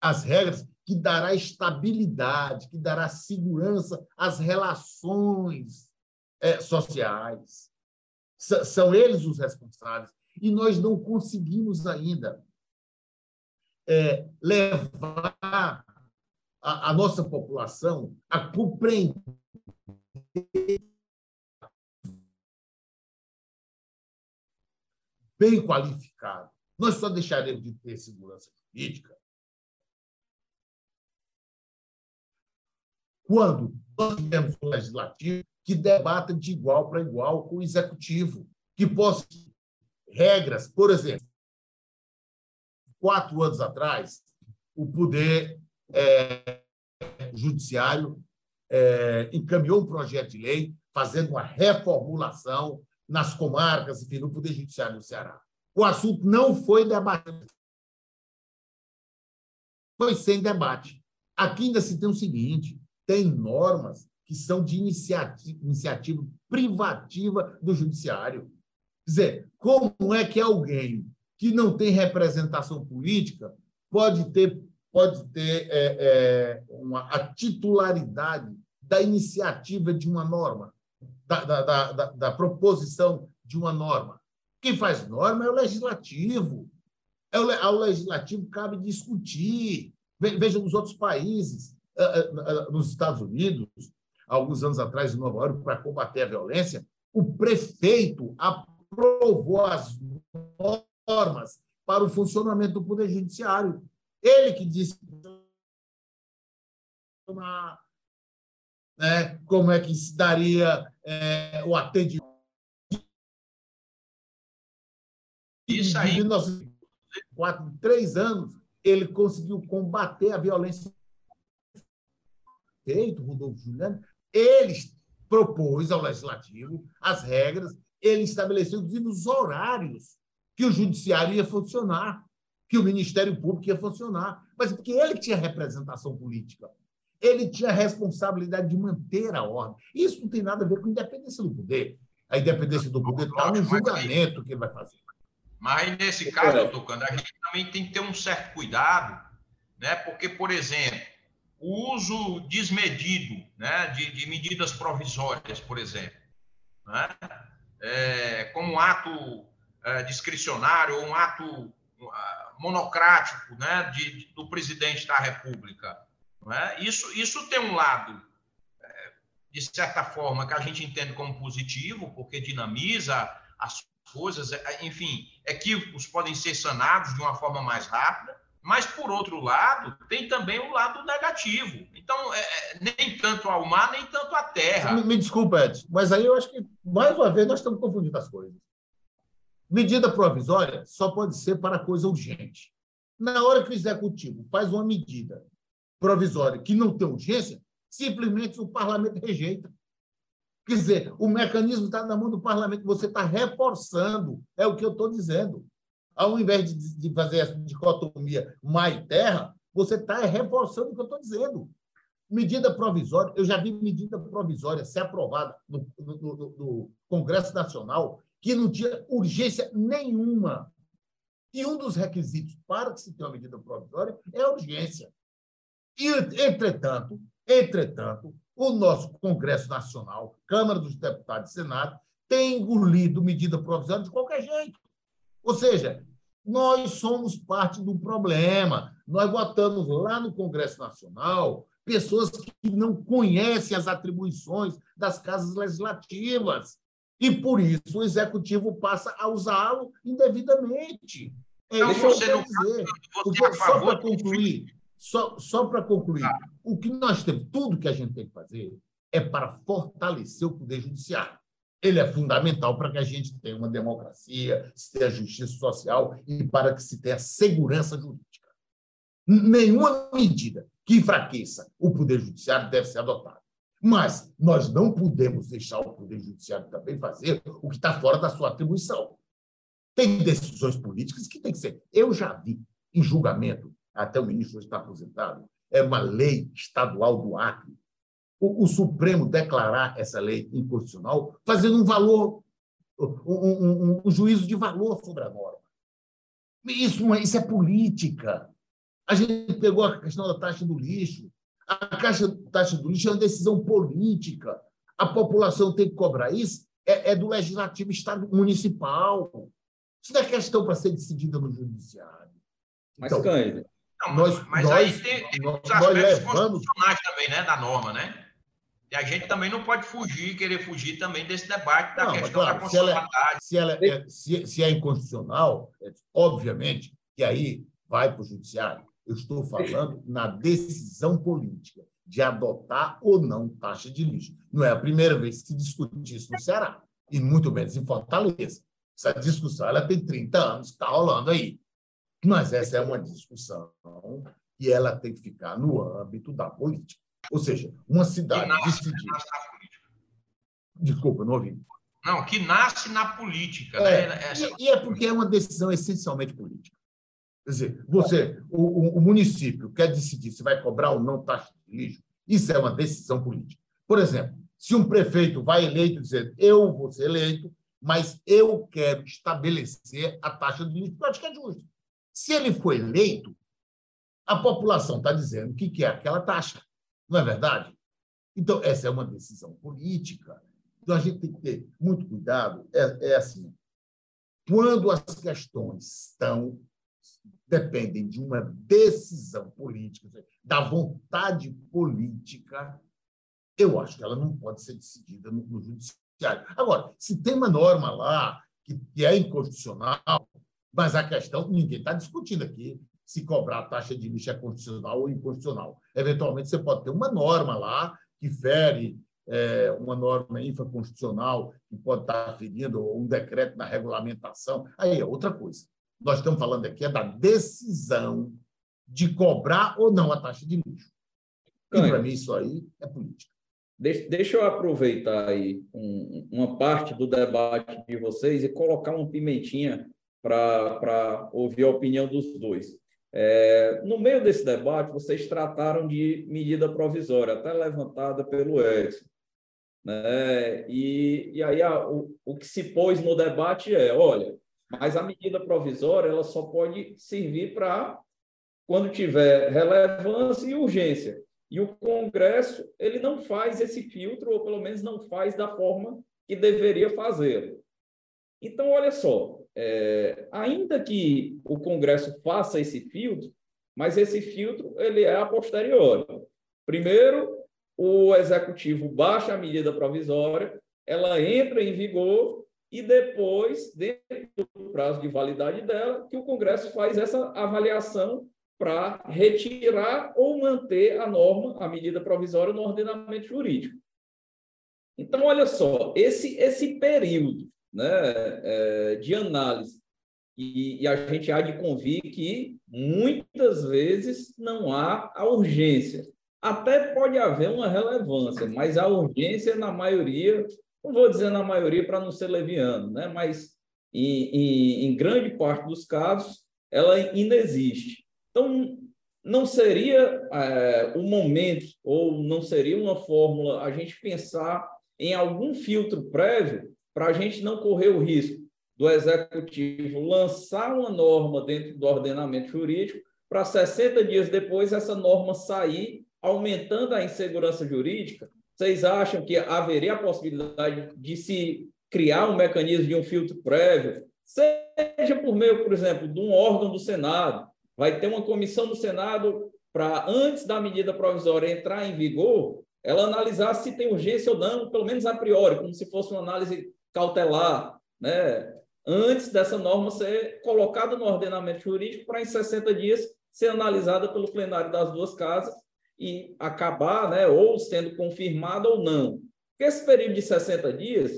as regras que dará estabilidade, que dará segurança às relações é, sociais. S são eles os responsáveis. E nós não conseguimos ainda é, levar a, a, nossa população a compreender bem qualificado. Nós só deixaremos de ter segurança jurídica quando nós tivermos um legislativo que debata de igual para igual com o executivo, que possa regras, por exemplo, quatro anos atrás, o poder é, judiciário é, encaminhou um projeto de lei fazendo uma reformulação nas comarcas, enfim, no Poder Judiciário do Ceará. O assunto não foi debatido. Foi sem debate. Aqui ainda se tem o seguinte: tem normas que são de iniciativa, iniciativa privativa do judiciário. Quer dizer, como é que alguém que não tem representação política pode ter, pode ter é, é, uma, a titularidade da iniciativa de uma norma, da, da, da, da proposição de uma norma? Quem faz norma é o legislativo. É o, ao legislativo cabe discutir. Veja nos outros países, nos Estados Unidos, alguns anos atrás, em Nova York, para combater a violência, o prefeito aprovou as normas para o funcionamento do Poder Judiciário. Ele que disse né, como é que se daria é, o atendimento. Isso aí. Em 1904, três anos, ele conseguiu combater a violência. Feito, Rodolfo Juliano, ele propôs ao legislativo as regras, ele estabeleceu, inclusive, os horários que o judiciário ia funcionar, que o Ministério Público ia funcionar. Mas porque ele tinha representação política. Ele tinha a responsabilidade de manter a ordem. Isso não tem nada a ver com a independência do poder. A independência do poder está no julgamento que ele vai fazer. Mas nesse caso, é. Tocando, a gente também tem que ter um certo cuidado, né? porque, por exemplo, o uso desmedido né, de, de medidas provisórias, por exemplo, né, é, como um ato é, discricionário ou um ato monocrático né, de, do presidente da República. Né? Isso, isso tem um lado, é, de certa forma, que a gente entende como positivo, porque dinamiza as coisas, é, enfim, equívocos podem ser sanados de uma forma mais rápida, mas, por outro lado, tem também o um lado negativo. Então, é, é, nem tanto ao mar, nem tanto à terra. Me, me desculpa, Edson, mas aí eu acho que, mais uma vez, nós estamos confundindo as coisas. Medida provisória só pode ser para coisa urgente. Na hora que o executivo faz uma medida provisória que não tem urgência, simplesmente o parlamento rejeita. Quer dizer, o mecanismo está na mão do parlamento, você está reforçando, é o que eu estou dizendo ao invés de, de fazer essa dicotomia mar e terra, você está reforçando o que eu estou dizendo. Medida provisória, eu já vi medida provisória ser aprovada no, no, no, no Congresso Nacional que não tinha urgência nenhuma. E um dos requisitos para que se tenha uma medida provisória é a urgência. E, entretanto, entretanto, o nosso Congresso Nacional, Câmara dos Deputados e Senado, tem engolido medida provisória de qualquer jeito. Ou seja, nós somos parte do problema. Nós votamos lá no Congresso Nacional pessoas que não conhecem as atribuições das casas legislativas. E, por isso, o executivo passa a usá-lo indevidamente. É então, isso você que eu dizer. Porque, só para concluir, só, só para concluir, ah. o que nós temos, tudo que a gente tem que fazer é para fortalecer o Poder Judiciário. Ele é fundamental para que a gente tenha uma democracia, se tenha justiça social e para que se tenha segurança jurídica. Nenhuma medida que enfraqueça o Poder Judiciário deve ser adotada. Mas nós não podemos deixar o Poder Judiciário também fazer o que está fora da sua atribuição. Tem decisões políticas que tem que ser. Eu já vi em julgamento, até o ministro está aposentado, é uma lei estadual do Acre. O, o Supremo declarar essa lei inconstitucional, fazendo um valor, um, um, um, juízo de valor sobre a norma. Isso, é, isso é política. A gente pegou a questão da taxa do lixo. A caixa, taxa do lixo é uma decisão política. A população tem que cobrar isso. É, é do legislativo estado municipal. Isso não é questão para ser decidida no judiciário. Mas, então, Cândido. Nós, mas nós, aí tem, tem os aspectos levamos... constitucionais também, né, da norma, né? E a gente também não pode fugir, querer fugir também desse debate da não, questão claro, da constitucionalidade. Se, ela, se, ela é, se, se é inconstitucional, é, obviamente que aí vai para o judiciário. Eu estou falando na decisão política de adotar ou não taxa de lixo. Não é a primeira vez que se discute isso no Ceará, e muito menos em Fortaleza. Essa discussão ela tem 30 anos, está rolando aí. Mas essa é uma discussão e ela tem que ficar no âmbito da política. Ou seja, uma cidade nasce, decidir. Desculpa, não ouvi. Não, que nasce na política. É, né? Essa... e, e, é porque é uma decisão essencialmente política. Quer dizer, você, o, o, município quer decidir se vai cobrar ou não taxa de lixo, isso é uma decisão política. Por exemplo, se um prefeito vai eleito dizer eu vou ser eleito, mas eu quero estabelecer a taxa de lixo, eu acho que é justo. Se ele foi eleito, a população está dizendo que quer aquela taxa. Não é verdade? Então, essa é uma decisão política. Então, a gente tem que ter muito cuidado. É, é assim: quando as questões estão dependem de uma decisão política, da vontade política, eu acho que ela não pode ser decidida no, no judiciário. Agora, se tem uma norma lá que, que é inconstitucional, mas a questão, ninguém está discutindo aqui se cobrar a taxa de lixo é constitucional ou inconstitucional. Eventualmente, você pode ter uma norma lá que fere é, uma norma infraconstitucional, que pode estar ferindo um decreto na regulamentação. Aí é outra coisa. Nós estamos falando aqui é da decisão de cobrar ou não a taxa de lixo. E, para mim, isso aí é política. Deixa eu aproveitar aí uma parte do debate de vocês e colocar uma pimentinha para ouvir a opinião dos dois. É, no meio desse debate, vocês trataram de medida provisória, até levantada pelo Edson. Né? E, e aí a, o, o que se pôs no debate é, olha, mas a medida provisória ela só pode servir para quando tiver relevância e urgência. E o Congresso ele não faz esse filtro, ou pelo menos não faz da forma que deveria fazer. Então, olha só, é, ainda que o Congresso faça esse filtro, mas esse filtro ele é a posteriori. Primeiro, o Executivo baixa a medida provisória, ela entra em vigor e depois, dentro do prazo de validade dela, que o Congresso faz essa avaliação para retirar ou manter a norma, a medida provisória no ordenamento jurídico. Então, olha só, esse, esse período né, é, de análise. E, e, a gente há de convir que muitas vezes não há a urgência. Até pode haver uma relevância, mas a urgência, na maioria, não vou dizer na maioria para não ser leviano, né, mas em, em, em grande parte dos casos, ela ainda existe. Então, não seria é, o momento, ou não seria uma fórmula a gente pensar em algum filtro prévio para a gente não correr o risco do executivo lançar uma norma dentro do ordenamento jurídico, para 60 dias depois essa norma sair, aumentando a insegurança jurídica. Vocês acham que haveria a possibilidade de se criar um mecanismo de um filtro prévio, seja por meio, por exemplo, de um órgão do Senado? Vai ter uma comissão do Senado para, antes da medida provisória entrar em vigor, ela analisar se tem urgência ou não, pelo menos a priori, como se fosse uma análise cautelar, né? antes dessa norma ser colocada no ordenamento jurídico para, em 60 dias, ser analisada pelo plenário das duas casas e acabar, né, ou sendo confirmada ou não. Porque esse período de 60 dias,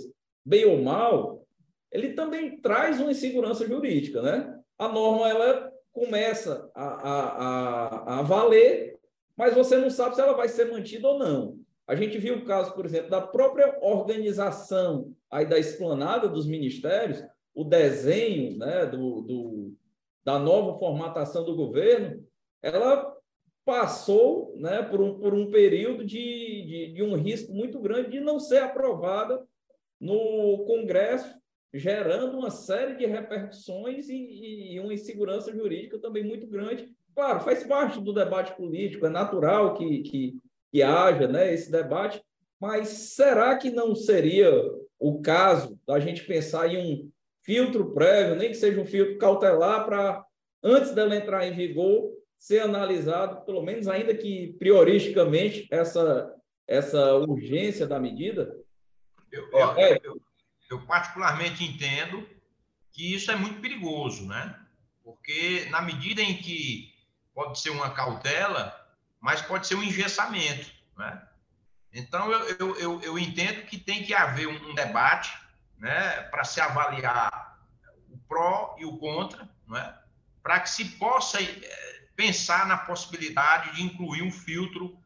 bem ou mal, ele também traz uma insegurança jurídica. Né? A norma ela começa a, a, a, a valer, mas você não sabe se ela vai ser mantida ou não. A gente viu o caso, por exemplo, da própria organização aí da esplanada dos ministérios, o desenho né, do, do, da nova formatação do governo, ela passou né, por, um, por um período de, de, de um risco muito grande de não ser aprovada no Congresso, gerando uma série de repercussões e, e, uma insegurança jurídica também muito grande. Claro, faz parte do debate político, é natural que, que, que haja né, esse debate, mas será que não seria o caso da gente pensar em um filtro prévio, nem que seja um filtro cautelar, para, antes dela entrar em vigor, ser analisado, pelo menos ainda que prioristicamente, essa, essa urgência da medida? Eu, eu, é. eu, eu, particularmente entendo que isso é muito perigoso, né? Porque na medida em que pode ser uma cautela, mas pode ser um engessamento, né? Então, eu, eu, eu, eu entendo que tem que haver um, debate né, para se avaliar o pró e o contra, né, para que se possa eh, pensar na possibilidade de incluir um filtro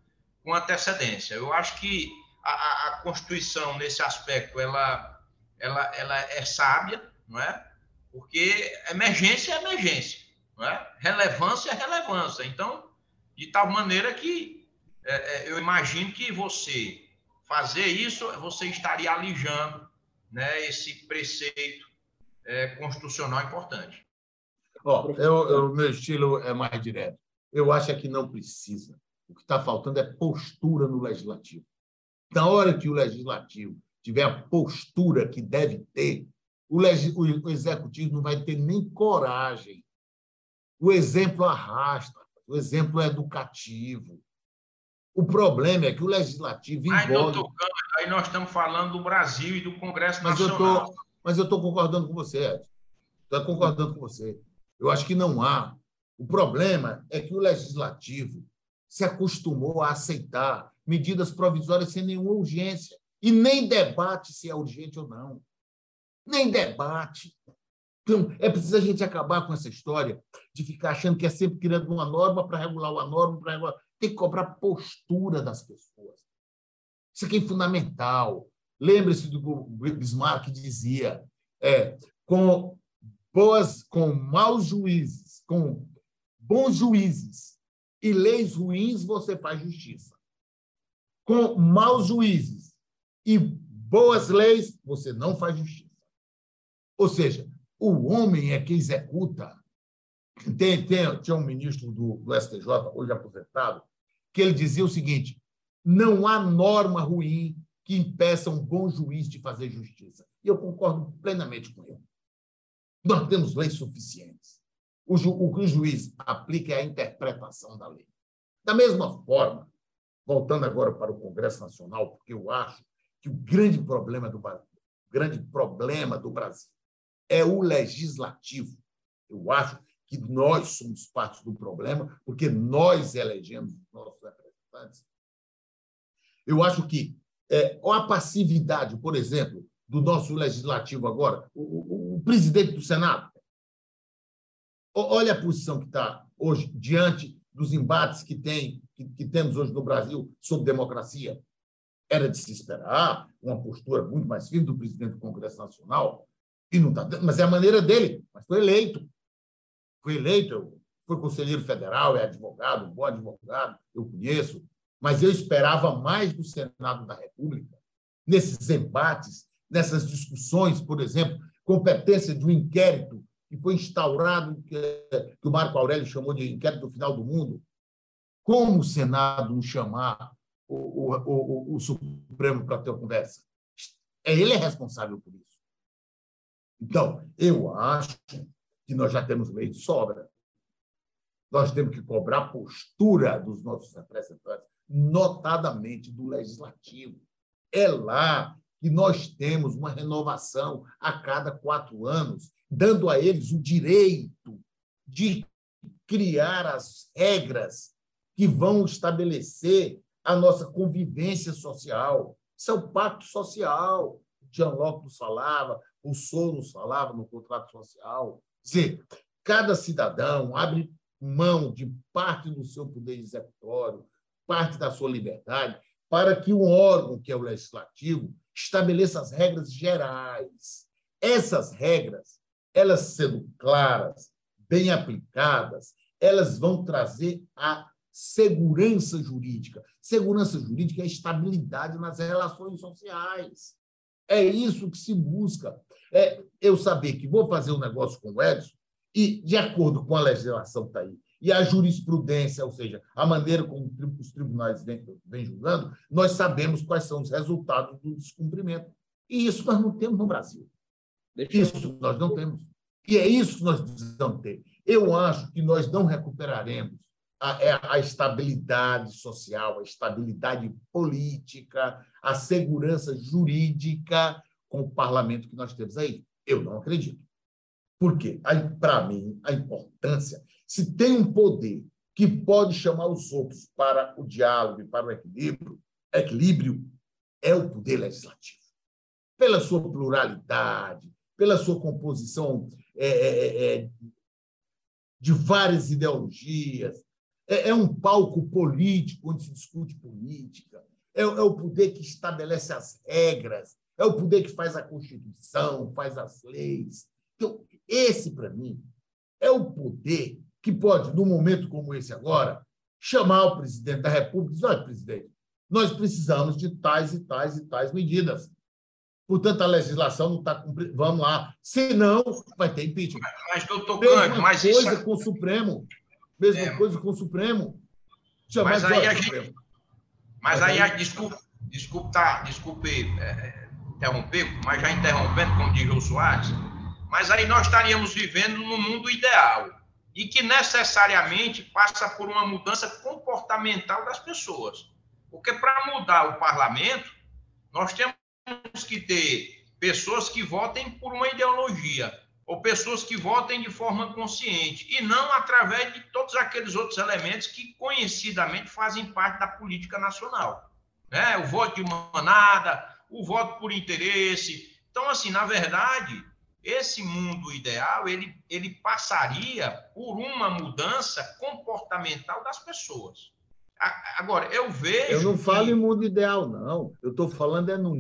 com antecedência. Eu acho que a, a Constituição, nesse aspecto, ela, ela, ela é sábia, não é? porque emergência é emergência, não é? relevância é relevância. Então, de tal maneira que é, é, eu imagino que você fazer isso, você estaria alijando né, esse preceito é, constitucional importante. Ó, eu, eu, meu estilo é mais direto. Eu acho que não precisa. O que está faltando é postura no legislativo. Na hora que o legislativo tiver a postura que deve ter, o, o executivo não vai ter nem coragem. O exemplo arrasta, o exemplo é educativo. O problema é que o legislativo envolve... Aí, doutor aí nós estamos falando do Brasil e do Congresso mas Nacional. Eu tô, mas eu estou concordando com você, Ed. Estou concordando com você. Eu acho que não há. O problema é que o legislativo se acostumou a aceitar medidas provisórias sem nenhuma urgência e nem debate se é urgente ou não. Nem debate. Então, é preciso a gente acabar com essa história de ficar achando que é sempre criando uma norma para regular uma norma, para regular. Tem que cobrar postura das pessoas. Isso aqui é fundamental. Lembre-se do Bismarck que dizia: é, com boas, com maus juízes, com bons juízes e leis ruins, você faz justiça. Com maus juízes e boas leis, você não faz justiça. Ou seja, o homem é que executa. Tem, tem, tinha um ministro do, do STJ, hoje aposentado, que ele dizia o seguinte: não há norma ruim que impeça um bom juiz de fazer justiça. E eu concordo plenamente com ele. Nós temos leis suficientes. O, ju, o que o juiz aplica é a interpretação da lei. Da mesma forma, voltando agora para o Congresso Nacional, porque eu acho que o grande problema do, grande problema do Brasil é o legislativo. Eu acho que nós somos parte do problema, porque nós elegemos os nossos representantes. Eu acho que é, a passividade, por exemplo, do nosso legislativo agora, o, o, o presidente do Senado. Olha a posição que está hoje diante dos embates que, tem, que, que temos hoje no Brasil sobre democracia. Era de se esperar uma postura muito mais firme do presidente do Congresso Nacional, e não tá, mas é a maneira dele, mas foi eleito. Foi eleito, foi conselheiro federal, é advogado, bom advogado, eu conheço, mas eu esperava mais do Senado da República, nesses embates, nessas discussões, por exemplo, competência de um inquérito que foi instaurado, que, o Marco Aurélio chamou de inquérito do final do mundo. Como o Senado não chamar o, o, o, o Supremo para ter uma conversa? É ele é responsável por isso. Então, eu acho que nós já temos lei de sobra. Nós temos que cobrar a postura dos nossos representantes, notadamente do legislativo. É lá que nós temos uma renovação a cada quatro anos, dando a eles o direito de criar as regras que vão estabelecer a nossa convivência social. Isso é o pacto social. Jean Locke nos falava, o Sou nos falava no contrato social. Dizer, cada cidadão abre mão de parte do seu poder executório, parte da sua liberdade, para que um órgão, que é o legislativo, estabeleça as regras gerais. Essas regras, elas sendo claras, bem aplicadas, elas vão trazer a segurança jurídica. Segurança jurídica é estabilidade nas relações sociais. É isso que se busca. É eu saber que vou fazer um negócio com o Edson e, de acordo com a legislação que está aí, e a jurisprudência, ou seja, a maneira como os tribunais vêm, vêm julgando, nós sabemos quais são os resultados do descumprimento. E isso nós não temos no Brasil. Isso nós não temos. E é isso que nós precisamos ter. Eu acho que nós não recuperaremos a, é a estabilidade social, a estabilidade política, a segurança jurídica com o parlamento que nós temos aí. Eu não acredito. Por quê? Para mim, a importância se tem um poder que pode chamar os outros para o diálogo e para o equilíbrio, equilíbrio é o poder legislativo. Pela sua pluralidade, pela sua composição é, é, é, é de várias ideologias, é, é, um palco político onde se discute política, é, é o poder que estabelece as regras, é o poder que faz a Constituição, faz as leis. Então, esse, para mim, é o poder que pode, num momento como esse agora, chamar o presidente da República e dizer: olha, presidente, nós precisamos de tais e tais e tais medidas. Portanto, a legislação não está cumprindo. Vamos lá. Se não, vai ter impeachment. Mas, doutor Mesma mas coisa isso... com o Supremo. Mesma é. coisa com o Supremo. Mas aí a gente... Mas, mas aí, aí... desculpe, desculpe, tá, desculpe é, interromper, mas já interrompendo, como diz o Soares, mas aí nós estaríamos vivendo no mundo ideal e que necessariamente passa por uma mudança comportamental das pessoas. Porque para mudar o parlamento, nós temos que ter pessoas que votem por uma ideologia, ou pessoas que votem de forma consciente, e não através de todos aqueles outros elementos que conhecidamente fazem parte da política nacional. Né? O voto de manada, o voto por interesse. Então, assim, na verdade, esse mundo ideal ele, ele passaria por uma mudança comportamental das pessoas. Agora, eu vejo. Eu não que... falo em mundo ideal, não. Eu estou falando é no,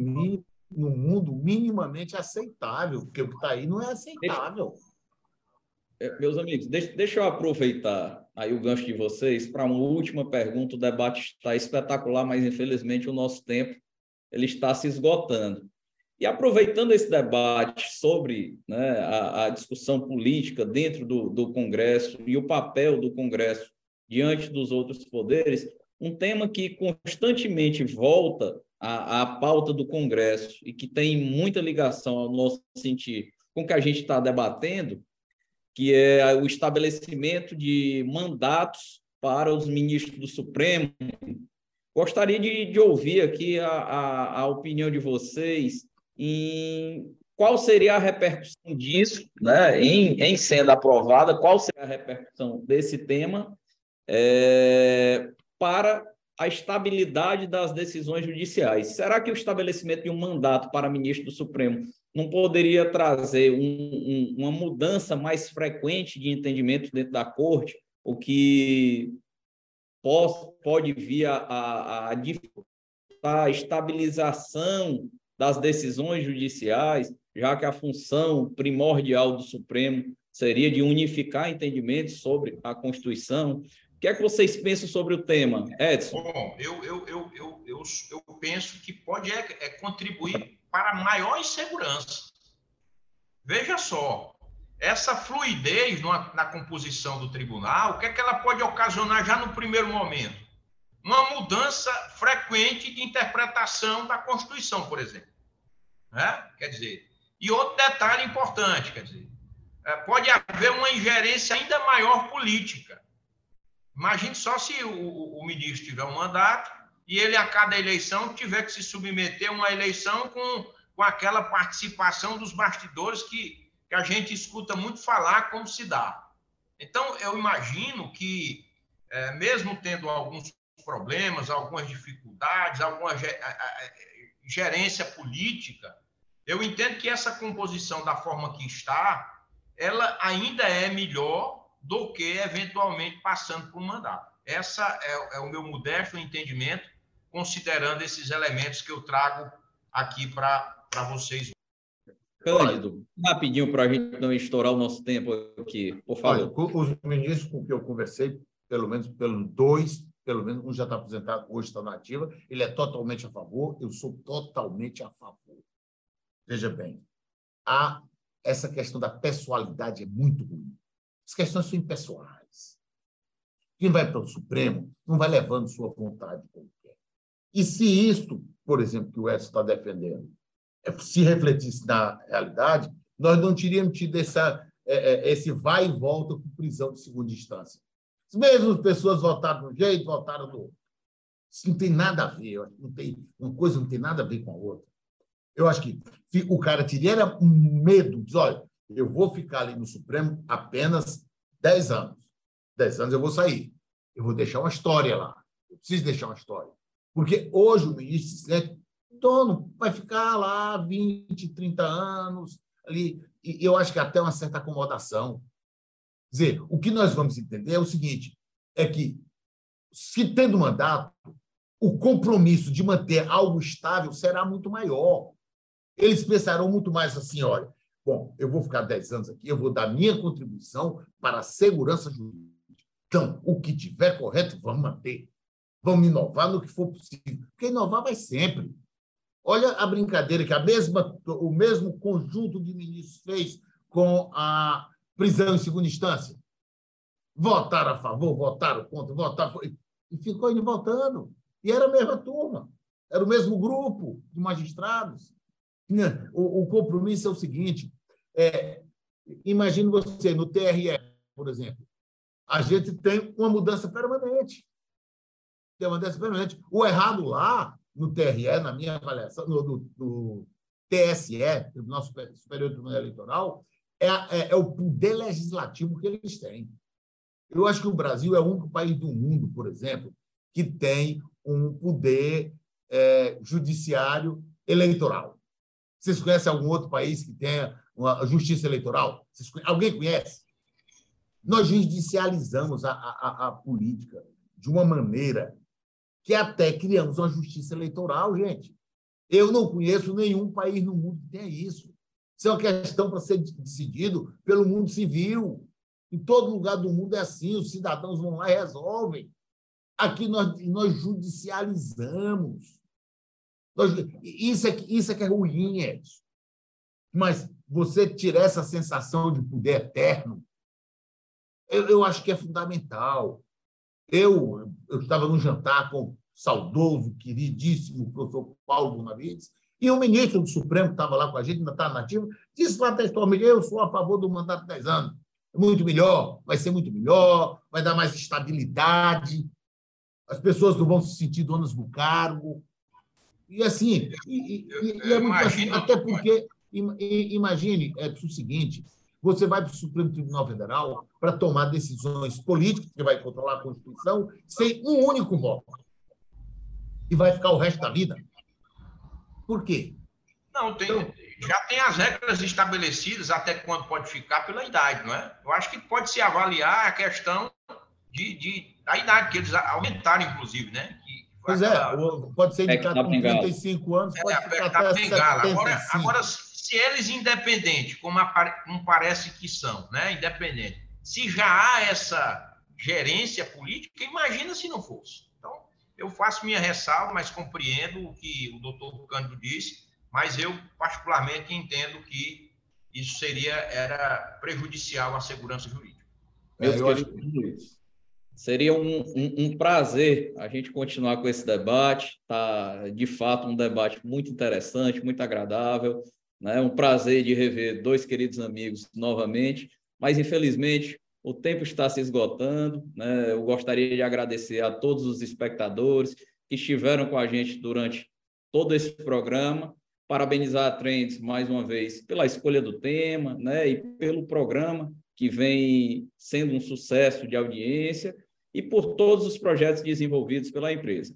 no mundo minimamente aceitável, porque o que está aí não é aceitável. Deixa... É, meus amigos, deixa, deixa eu aproveitar aí o gancho de vocês para uma última pergunta. O debate está espetacular, mas infelizmente o nosso tempo ele está se esgotando. E aproveitando esse debate sobre né, a, a, discussão política dentro do, do Congresso e o papel do Congresso diante dos outros poderes, um tema que constantemente volta à pauta do Congresso e que tem muita ligação ao nosso sentir com o que a gente está debatendo, que é o estabelecimento de mandatos para os ministros do Supremo. Gostaria de, de ouvir aqui a, a, a opinião de vocês em qual seria a repercussão disso, né, em, em sendo aprovada, qual seria a repercussão desse tema é, para a estabilidade das decisões judiciais. Será que o estabelecimento de um mandato para ministro do Supremo não poderia trazer um, um, uma mudança mais frequente de entendimento dentro da corte, o que pode, pode vir a, a, a, a estabilização das decisões judiciais, já que a função primordial do Supremo seria de unificar entendimentos sobre a Constituição. Que é que vocês pensam sobre o tema, Edson? Bom, eu, eu, eu, eu, eu, eu penso que pode é, é contribuir para maior segurança. Veja só, essa fluidez na, na composição do tribunal, o que é que ela pode ocasionar já no primeiro momento? Uma mudança frequente de interpretação da Constituição, por exemplo. Né? Quer dizer, e outro detalhe importante, quer dizer, é, pode haver uma ingerência ainda maior política. Imagine só se o, o ministro tiver um mandato e ele, a cada eleição, tiver que se submeter a uma eleição com, com aquela participação dos bastidores que, que a gente escuta muito falar como se dá. Então, eu imagino que, é, mesmo tendo alguns problemas, algumas dificuldades, alguma gerência política, eu entendo que essa composição da forma que está, ela ainda é melhor do que eventualmente passando por um mandato. Essa é, é o meu modesto entendimento, considerando esses elementos que eu trago aqui para vocês. Cândido, rapidinho para a gente não estourar o nosso tempo aqui, por favor. Olha, os ministros com que eu conversei, pelo menos pelos dois, pelo menos um já está aposentado, hoje está na ativa, ele é totalmente a favor, eu sou totalmente a favor. Veja bem, há essa questão da pessoalidade é muito ruim. As questões são impessoais. Quem vai para o Supremo não vai levando sua vontade como. E se isto, por exemplo, que o Edson está defendendo, é, se refletisse na realidade, nós não teríamos tido essa, é, é, esse vai e volta com prisão de segunda instância. As mesmas pessoas votaram de um jeito, votaram do outro. Isso não tem nada a ver. Não tem, uma coisa não tem nada a ver com a outra. Eu acho que o cara teria medo, diz, olha, eu vou ficar ali no Supremo apenas 10 anos. 10 anos eu vou sair. Eu vou deixar uma história lá. Eu preciso deixar uma história. Porque hoje o ministro se sente dono, vai ficar lá 20, 30 anos ali. E eu acho que até uma certa acomodação. Quer dizer, o que nós vamos entender é o seguinte: é que, se tendo mandato, o compromisso de manter algo estável será muito maior. Eles pensarão muito mais assim: olha, bom, eu vou ficar 10 anos aqui, eu vou dar minha contribuição para a segurança jurídica. Então, o que tiver correto, vamos manter. Vamos inovar no que for possível. Porque inovar vai sempre. Olha a brincadeira que a mesma, o mesmo conjunto de ministros fez com a prisão em segunda instância. Votaram a favor, votaram contra, votaram. E ficou indo votando. E era a mesma turma, era o mesmo grupo de magistrados. O, o compromisso é o seguinte: é, imagine você no TRE, por exemplo, a gente tem uma mudança permanente. Tem uma mudança permanente. O errado lá no TRE, na minha avaliação, no, no, no TSE, Tribunal Superior Tribunal Eleitoral, é, é, é, o poder legislativo que eles têm. Eu acho que o Brasil é o único país do mundo, por exemplo, que tem um poder é, judiciário eleitoral. Vocês conhecem algum outro país que tenha uma justiça eleitoral? Alguém conhece? Nós judicializamos a, a, a política de uma maneira que até criamos uma justiça eleitoral, gente. Eu não conheço nenhum país no mundo que tenha isso. Isso é uma questão para ser decidido pelo mundo civil. Em todo lugar do mundo é assim, os cidadãos vão lá e resolvem. Aqui nós, nós judicializamos. Isso, é, isso é que é ruim, Edson. Mas você tirar essa sensação de poder eterno, eu, eu acho que é fundamental. Eu, eu estava num jantar com o saudoso, queridíssimo professor Paulo Bonavides, e o ministro do Supremo, que estava lá com a gente, ainda está nativo, disse lá textualmente: eu sou a favor do mandato de 10 anos. Muito melhor, vai ser muito melhor, vai dar mais estabilidade, as pessoas não vão se sentir donas do cargo. E assim, e, e, e é muito assim, até porque, imagine, é o seguinte, você vai para o Supremo Tribunal Federal para tomar decisões políticas, que vai controlar a Constituição, sem um único voto. E vai ficar o resto da vida. Por quê? Não, tem, então, já tem as regras estabelecidas até quando pode ficar pela idade, não é? Eu acho que pode se avaliar a questão de, de, da idade, que eles aumentaram, inclusive, né? Pois é, pode ser indicado com 35 anos, pode é, ficar até bengala. Agora, agora, se eles independentes, como, como parece que são, né? Independentes, se já há essa gerência política, imagina se não fosse. Então, eu faço minha ressalva, mas compreendo o que o doutor Cândido disse, mas eu, particularmente, entendo que isso seria era prejudicial à segurança jurídica. Meus é, queridos, Seria um, um, um, prazer a gente continuar com esse debate. Tá, de fato, um debate muito interessante, muito agradável. Né? Um prazer de rever dois queridos amigos novamente. Mas, infelizmente, o tempo está se esgotando. Né? Eu gostaria de agradecer a todos os espectadores que estiveram com a gente durante todo esse programa. Parabenizar a Trends mais uma vez pela escolha do tema, né, e pelo programa que vem sendo um sucesso de audiência e por todos os projetos desenvolvidos pela empresa.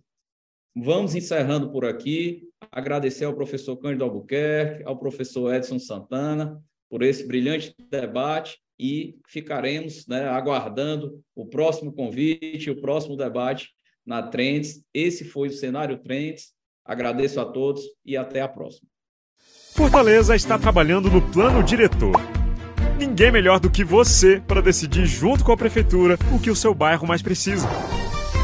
Vamos encerrando por aqui. Agradecer ao professor Cândido Albuquerque, ao professor Edson Santana por esse brilhante debate e ficaremos né, aguardando o próximo convite, o próximo debate na Trends. Esse foi o Cenário Trends. Agradeço a todos e até a próxima. Fortaleza está trabalhando no plano diretor. Ninguém melhor do que você para decidir junto com a prefeitura o que o seu bairro mais precisa.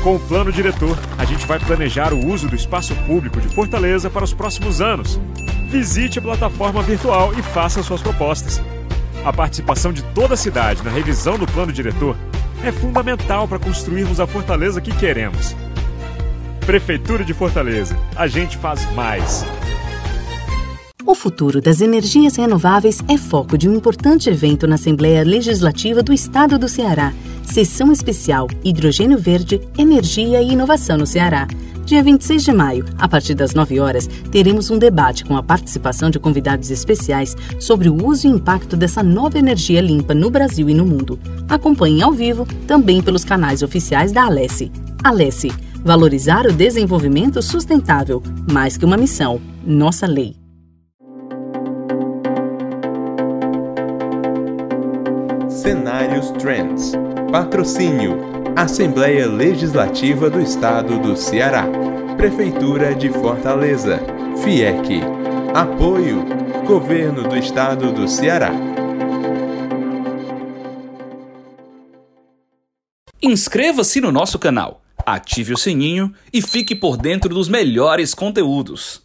Com o plano diretor, a gente vai planejar o uso do espaço público de Fortaleza para os próximos anos. Visite a plataforma virtual e faça suas propostas. A participação de toda a cidade na revisão do plano diretor é fundamental para construirmos a Fortaleza que queremos. Prefeitura de Fortaleza, a gente faz mais. O futuro das energias renováveis é foco de um importante evento na Assembleia Legislativa do Estado do Ceará. Sessão especial Hidrogênio Verde, Energia e Inovação no Ceará. Dia 26 de maio, a partir das 9 horas, teremos um debate com a participação de convidados especiais sobre o uso e impacto dessa nova energia limpa no Brasil e no mundo. Acompanhe ao vivo também pelos canais oficiais da Alesse. Alesse, valorizar o desenvolvimento sustentável, mais que uma missão, nossa lei. Cenários Trends. Patrocínio: Assembleia Legislativa do Estado do Ceará. Prefeitura de Fortaleza. FIEC. Apoio: Governo do Estado do Ceará. Inscreva-se no nosso canal, ative o sininho e fique por dentro dos melhores conteúdos.